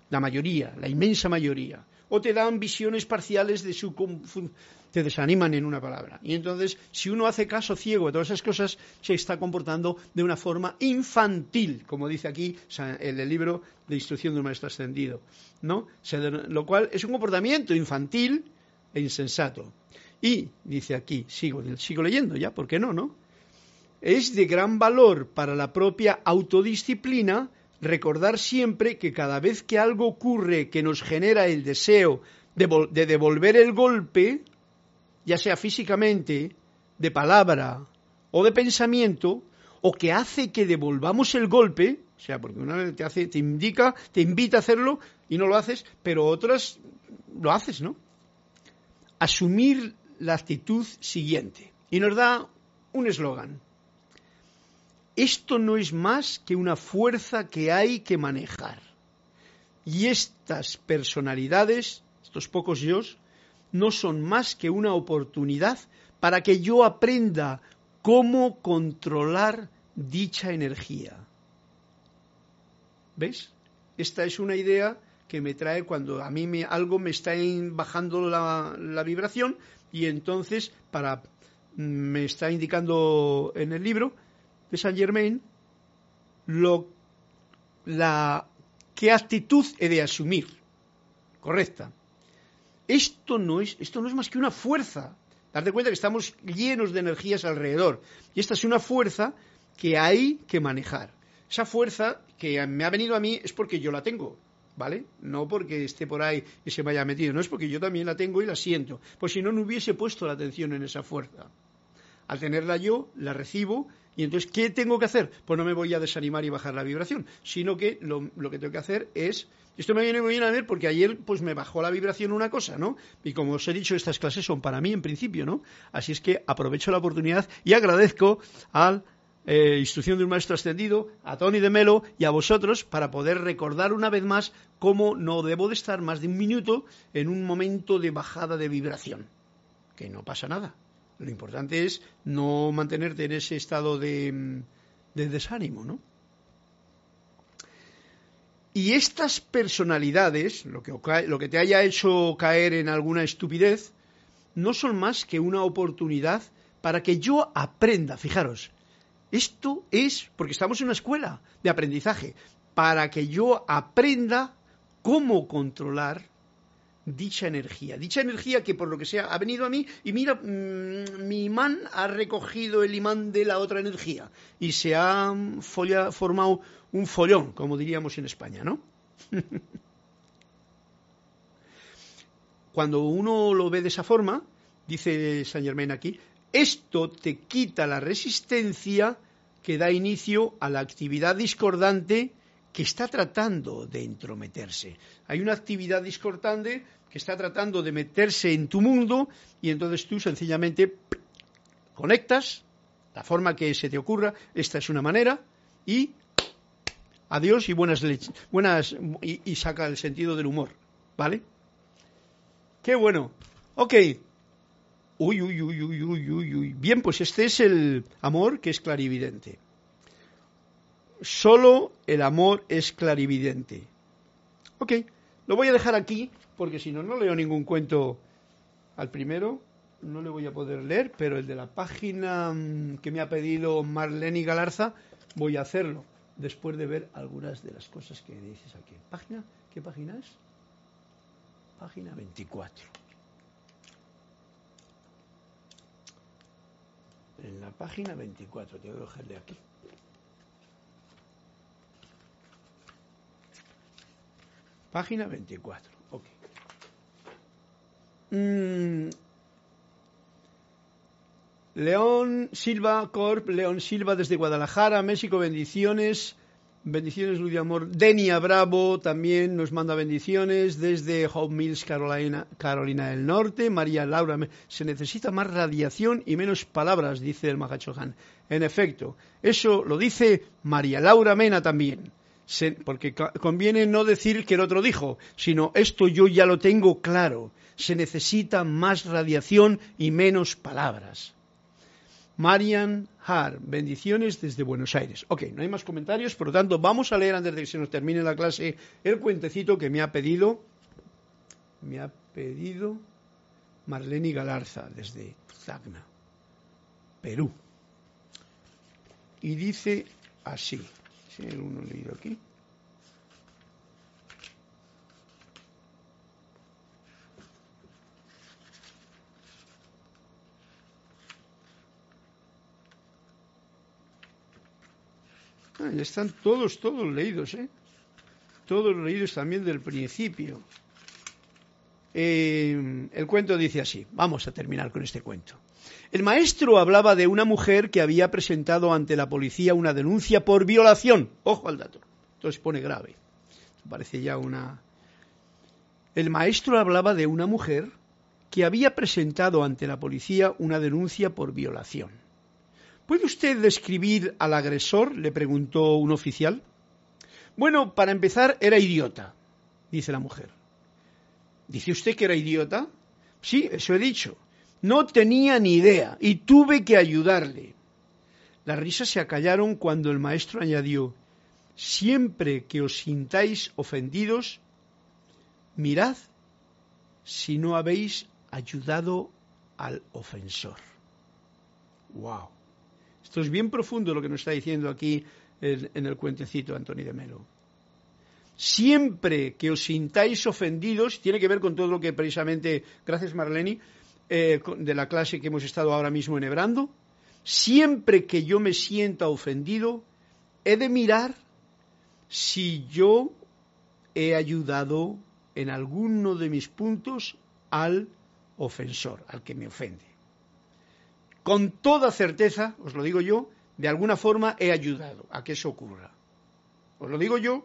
La mayoría, la inmensa mayoría. O te dan visiones parciales de su te desaniman en una palabra. Y entonces, si uno hace caso ciego de todas esas cosas, se está comportando de una forma infantil, como dice aquí en el libro de instrucción de un maestro ascendido. ¿no? Lo cual es un comportamiento infantil e insensato. Y, dice aquí, sigo, sigo leyendo ya, ¿por qué no, no? Es de gran valor para la propia autodisciplina recordar siempre que cada vez que algo ocurre que nos genera el deseo de devolver el golpe, ya sea físicamente, de palabra o de pensamiento, o que hace que devolvamos el golpe, o sea, porque una vez te hace, te indica, te invita a hacerlo y no lo haces, pero otras lo haces, ¿no? Asumir la actitud siguiente. Y nos da un eslogan. Esto no es más que una fuerza que hay que manejar. Y estas personalidades, estos pocos yo, no son más que una oportunidad para que yo aprenda cómo controlar dicha energía. ¿Ves? Esta es una idea que me trae cuando a mí me, algo me está bajando la, la vibración y entonces para me está indicando en el libro de Saint Germain lo, la, qué actitud he de asumir correcta esto no es, esto no es más que una fuerza. Darte cuenta que estamos llenos de energías alrededor. Y esta es una fuerza que hay que manejar. Esa fuerza que me ha venido a mí es porque yo la tengo, ¿vale? No porque esté por ahí y se me haya metido, no es porque yo también la tengo y la siento. Pues si no, no hubiese puesto la atención en esa fuerza. Al tenerla yo, la recibo y entonces, ¿qué tengo que hacer? Pues no me voy a desanimar y bajar la vibración, sino que lo, que tengo que hacer es esto me viene muy bien a ver porque ayer pues me bajó la vibración una cosa, ¿no? Y como os he dicho, estas clases son para mí en principio, ¿no? Así es que aprovecho la oportunidad y agradezco al eh, instrucción de un maestro ascendido, a Tony de Melo y a vosotros para poder recordar una vez más cómo no debo de estar más de un minuto en un momento de bajada de vibración. Que no pasa nada. Lo importante es no mantenerte en ese estado de, de desánimo, ¿no? Y estas personalidades, lo que, lo que te haya hecho caer en alguna estupidez, no son más que una oportunidad para que yo aprenda. Fijaros, esto es porque estamos en una escuela de aprendizaje, para que yo aprenda cómo controlar dicha energía. Dicha energía que por lo que sea ha venido a mí y mira, mm, mi imán ha recogido el imán de la otra energía y se ha formado un follón, como diríamos en España, ¿no? Cuando uno lo ve de esa forma, dice Saint Germain aquí, esto te quita la resistencia que da inicio a la actividad discordante que está tratando de entrometerse. Hay una actividad discordante que está tratando de meterse en tu mundo y entonces tú sencillamente conectas la forma que se te ocurra, esta es una manera y adiós y buenas buenas y, y saca el sentido del humor, ¿vale? Qué bueno. Ok, Uy, uy, uy, uy, uy, uy, uy. Bien, pues este es el amor que es clarividente. Solo el amor es clarividente. Ok, lo voy a dejar aquí porque si no, no leo ningún cuento al primero. No le voy a poder leer, pero el de la página mm, que me ha pedido Marlene Galarza, voy a hacerlo después de ver algunas de las cosas que dices aquí. ¿Página? ¿Qué página es? Página 24. en la página 24, tengo que dejarle aquí. Página 24, ok. Mm. León Silva Corp, León Silva desde Guadalajara, México, bendiciones. Bendiciones, Luz de Amor. Denia Bravo también nos manda bendiciones desde Home Mills, Carolina, Carolina del Norte. María Laura, se necesita más radiación y menos palabras, dice el Mahachohan. En efecto, eso lo dice María Laura Mena también. Porque conviene no decir que el otro dijo, sino esto yo ya lo tengo claro. Se necesita más radiación y menos palabras. Marian Har, bendiciones desde Buenos Aires. Ok, no hay más comentarios, por lo tanto, vamos a leer antes de que se nos termine la clase el cuentecito que me ha pedido, me ha pedido Marlene Galarza desde Zagna, Perú. Y dice así, si hay uno leído aquí. Ah, están todos, todos leídos, ¿eh? Todos leídos también del principio. Eh, el cuento dice así, vamos a terminar con este cuento. El maestro hablaba de una mujer que había presentado ante la policía una denuncia por violación. Ojo al dato. Entonces pone grave. Parece ya una... El maestro hablaba de una mujer que había presentado ante la policía una denuncia por violación. ¿Puede usted describir al agresor? le preguntó un oficial. Bueno, para empezar, era idiota, dice la mujer. ¿Dice usted que era idiota? Sí, eso he dicho. No tenía ni idea y tuve que ayudarle. Las risas se acallaron cuando el maestro añadió, siempre que os sintáis ofendidos, mirad si no habéis ayudado al ofensor. ¡Wow! Esto es bien profundo lo que nos está diciendo aquí en, el cuentecito Antonio de Melo. Siempre que os sintáis ofendidos, tiene que ver con todo lo que precisamente, gracias Marlene, eh, de la clase que hemos estado ahora mismo enhebrando, siempre que yo me sienta ofendido, he de mirar si yo he ayudado en alguno de mis puntos al ofensor, al que me ofende con toda certeza, os lo digo yo, de alguna forma he ayudado a que eso ocurra. Os lo digo yo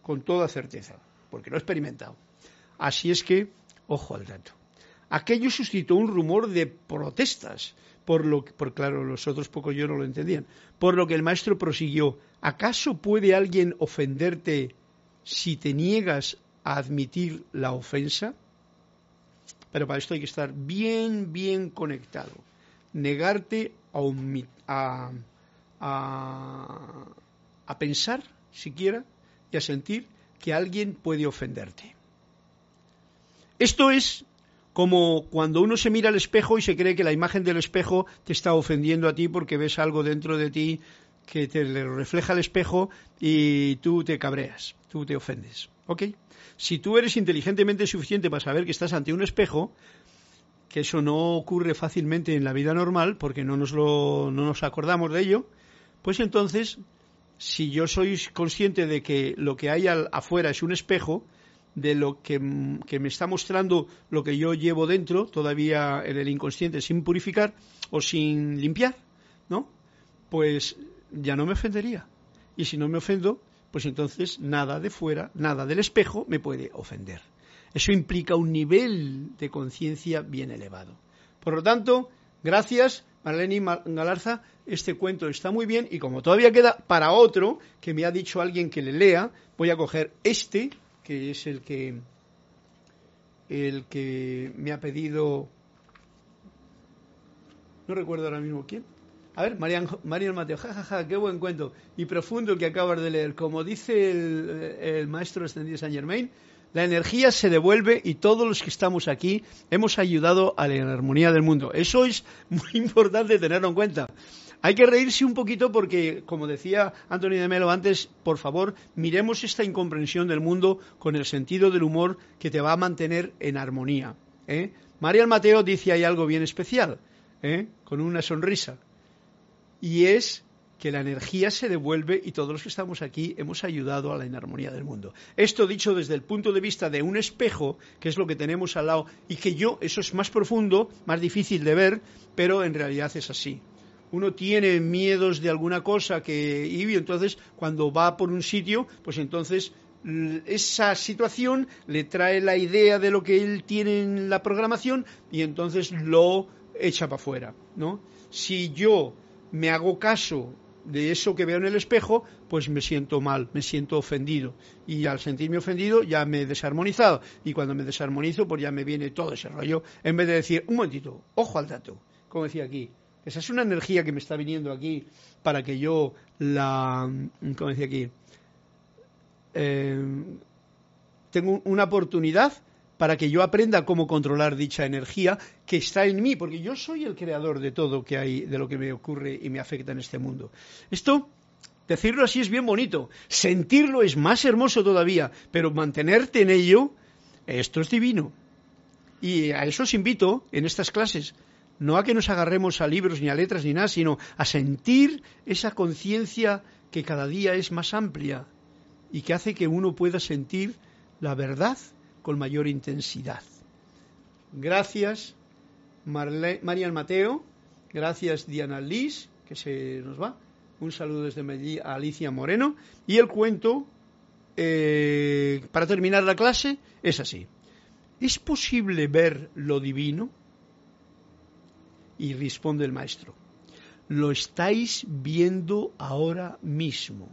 con toda certeza, porque lo he experimentado. Así es que, ojo al dato. Aquello suscitó un rumor de protestas, por lo que, por claro, los otros poco yo no lo entendían, por lo que el maestro prosiguió, ¿acaso puede alguien ofenderte si te niegas a admitir la ofensa? Pero para esto hay que estar bien, bien conectado negarte a, a, pensar siquiera y a sentir que alguien puede ofenderte. Esto es como cuando uno se mira al espejo y se cree que la imagen del espejo te está ofendiendo a ti porque ves algo dentro de ti que te refleja el espejo y tú te cabreas, tú te ofendes. ¿Ok? Si tú eres inteligentemente suficiente para saber que estás ante un espejo, que eso no ocurre fácilmente en la vida normal porque no nos, lo, no nos acordamos de ello, pues entonces, si yo soy consciente de que lo que hay afuera es un espejo, de lo que, que, me está mostrando lo que yo llevo dentro, todavía en el inconsciente, sin purificar o sin limpiar, ¿no? Pues ya no me ofendería. Y si no me ofendo, pues entonces nada de fuera, nada del espejo me puede ofender. Eso implica un nivel de conciencia bien elevado. Por lo tanto, gracias, Marlene Galarza, este cuento está muy bien y como todavía queda para otro que me ha dicho alguien que le lea, voy a coger este, que es el que el que me ha pedido no recuerdo ahora mismo quién a ver, Marian, Mateo, jajaja, ja, ja, qué buen cuento y profundo el que acabas de leer. Como dice el, el maestro extendido Saint Germain, la energía se devuelve y todos los que estamos aquí hemos ayudado a la armonía del mundo. Eso es muy importante tenerlo en cuenta. Hay que reírse un poquito porque, como decía Antonio de Melo antes, por favor, miremos esta incomprensión del mundo con el sentido del humor que te va a mantener en armonía. ¿eh? Marian Mateo dice ahí algo bien especial, ¿eh? con una sonrisa y es que la energía se devuelve y todos los que estamos aquí hemos ayudado a la inarmonía del mundo. Esto dicho desde el punto de vista de un espejo, que es lo que tenemos al lado, y que yo, eso es más profundo, más difícil de ver, pero en realidad es así. Uno tiene miedos de alguna cosa que y entonces cuando va por un sitio, pues entonces esa situación le trae la idea de lo que él tiene en la programación y entonces lo echa para afuera, ¿no? Si yo me hago caso de eso que veo en el espejo, pues me siento mal, me siento ofendido. Y al sentirme ofendido ya me he desarmonizado. Y cuando me desarmonizo, pues ya me viene todo ese rollo. En vez de decir, un momentito, ojo al dato, como decía aquí. Esa es una energía que me está viniendo aquí para que yo la, como decía aquí, eh, tengo una oportunidad para que yo aprenda cómo controlar dicha energía que está en mí, porque yo soy el creador de todo que hay, de lo que me ocurre y me afecta en este mundo. Esto, decirlo así es bien bonito, sentirlo es más hermoso todavía, pero mantenerte en ello, esto es divino. Y a eso os invito en estas clases, no a que nos agarremos a libros ni a letras ni nada, sino a sentir esa conciencia que cada día es más amplia y que hace que uno pueda sentir la verdad con mayor intensidad. Gracias, Marian Mateo. Gracias, Diana Liz, que se nos va. Un saludo desde Medellín a Alicia Moreno. Y el cuento, eh, para terminar la clase, es así. ¿Es posible ver lo divino? Y responde el maestro. Lo estáis viendo ahora mismo.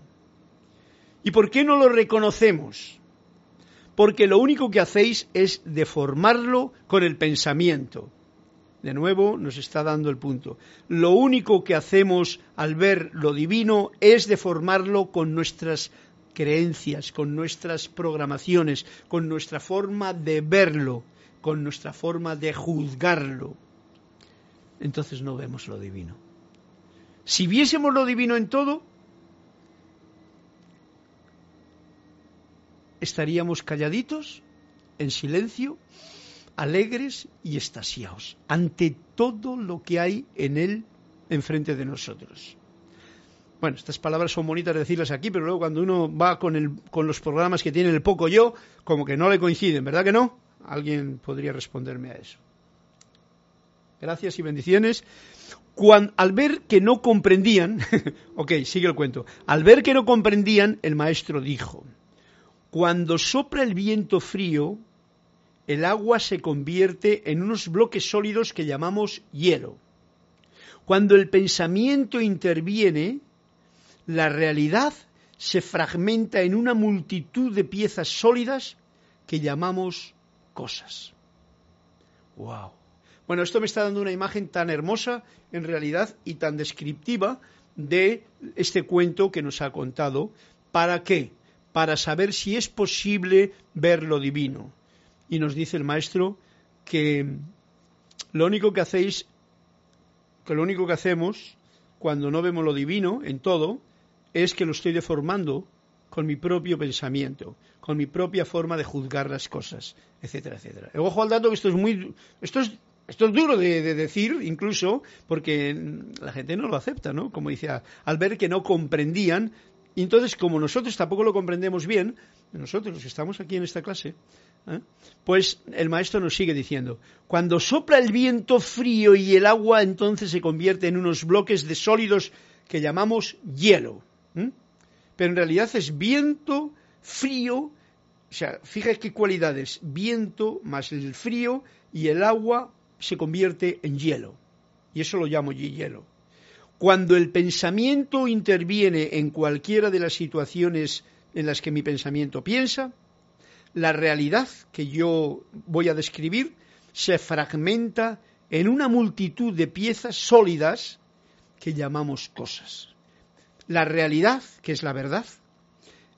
¿Y por qué no lo reconocemos? porque lo único que hacéis es deformarlo con el pensamiento. De nuevo nos está dando el punto. Lo único que hacemos al ver lo divino es deformarlo con nuestras creencias, con nuestras programaciones, con nuestra forma de verlo, con nuestra forma de juzgarlo. Entonces no vemos lo divino. Si viésemos lo divino en todo, estaríamos calladitos, en silencio, alegres y estasiados ante todo lo que hay en él enfrente de nosotros. Bueno, estas palabras son bonitas de decirlas aquí, pero luego cuando uno va con, el, con los programas que tiene el poco yo, como que no le coinciden, ¿verdad que no? Alguien podría responderme a eso. Gracias y bendiciones. al ver que no comprendían, ok, sigue el cuento, al ver que no comprendían, el maestro dijo, cuando sopra el viento frío, el agua se convierte en unos bloques sólidos que llamamos hielo. Cuando el pensamiento interviene, la realidad se fragmenta en una multitud de piezas sólidas que llamamos cosas. ¡Wow! Bueno, esto me está dando una imagen tan hermosa en realidad y tan descriptiva de este cuento que nos ha contado. ¿Para qué? para saber si es posible ver lo divino. Y nos dice el maestro que lo único que hacéis, que lo único que hacemos cuando no vemos lo divino en todo, es que lo estoy deformando con mi propio pensamiento, con mi propia forma de juzgar las cosas, etcétera, etcétera. Ojo al dato que esto es muy, esto es, esto es duro de, de, decir, incluso, porque la gente no lo acepta, ¿no? Como dice, al ver que no comprendían Y entonces, como nosotros tampoco lo comprendemos bien, nosotros los que estamos aquí en esta clase, ¿eh? pues el maestro nos sigue diciendo, cuando sopla el viento frío y el agua entonces se convierte en unos bloques de sólidos que llamamos hielo. Pero en realidad es viento frío, o sea, fíjate qué cualidades, viento más el frío y el agua se convierte en hielo. Y eso lo llamo hielo. Cuando el pensamiento interviene en cualquiera de las situaciones en las que mi pensamiento piensa, la realidad que yo voy a describir se fragmenta en una multitud de piezas sólidas que llamamos cosas. La realidad, que es la verdad,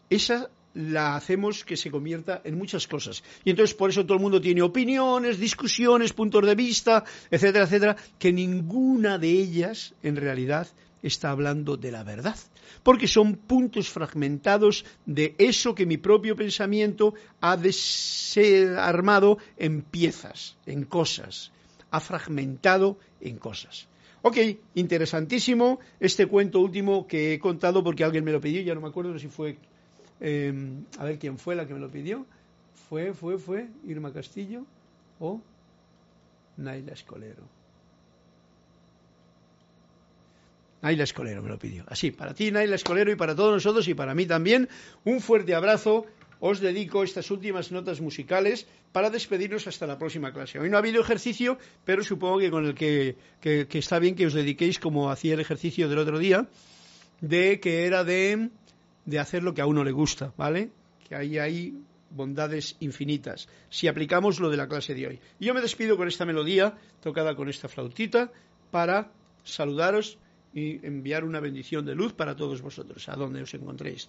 esa la hacemos que se convierta en muchas cosas. Y entonces por eso todo el mundo tiene opiniones, discusiones, puntos de vista, etcétera, etcétera, que ninguna de ellas en realidad está hablando de la verdad, porque son puntos fragmentados de eso que mi propio pensamiento ha de ser armado en piezas, en cosas, ha fragmentado en cosas. Ok, interesantísimo este cuento último que he contado porque alguien me lo pidió, ya no me acuerdo si fue, em, a ver quién fue la que me lo pidió. Fue, fue, fue Irma Castillo o Naila Escolero. Naila Escolero me lo pidió. Así, para ti, Naila Escolero, y para todos nosotros, y para mí también, un fuerte abrazo os dedico estas últimas notas musicales para despedirnos hasta la próxima clase. Hoy no ha habido ejercicio, pero supongo que con el que, está bien que os dediquéis como hacía el ejercicio del otro día, de que era de, de hacer lo que a uno le gusta, ¿vale? Que ahí hay bondades infinitas, si aplicamos lo de la clase de hoy. Y yo me despido con esta melodía, tocada con esta flautita, para saludaros y enviar una bendición de luz para todos vosotros, a donde os encontréis.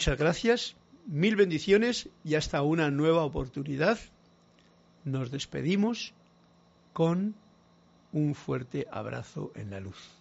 Muchas gracias, mil bendiciones y hasta una nueva oportunidad. Nos despedimos con un fuerte abrazo en la luz.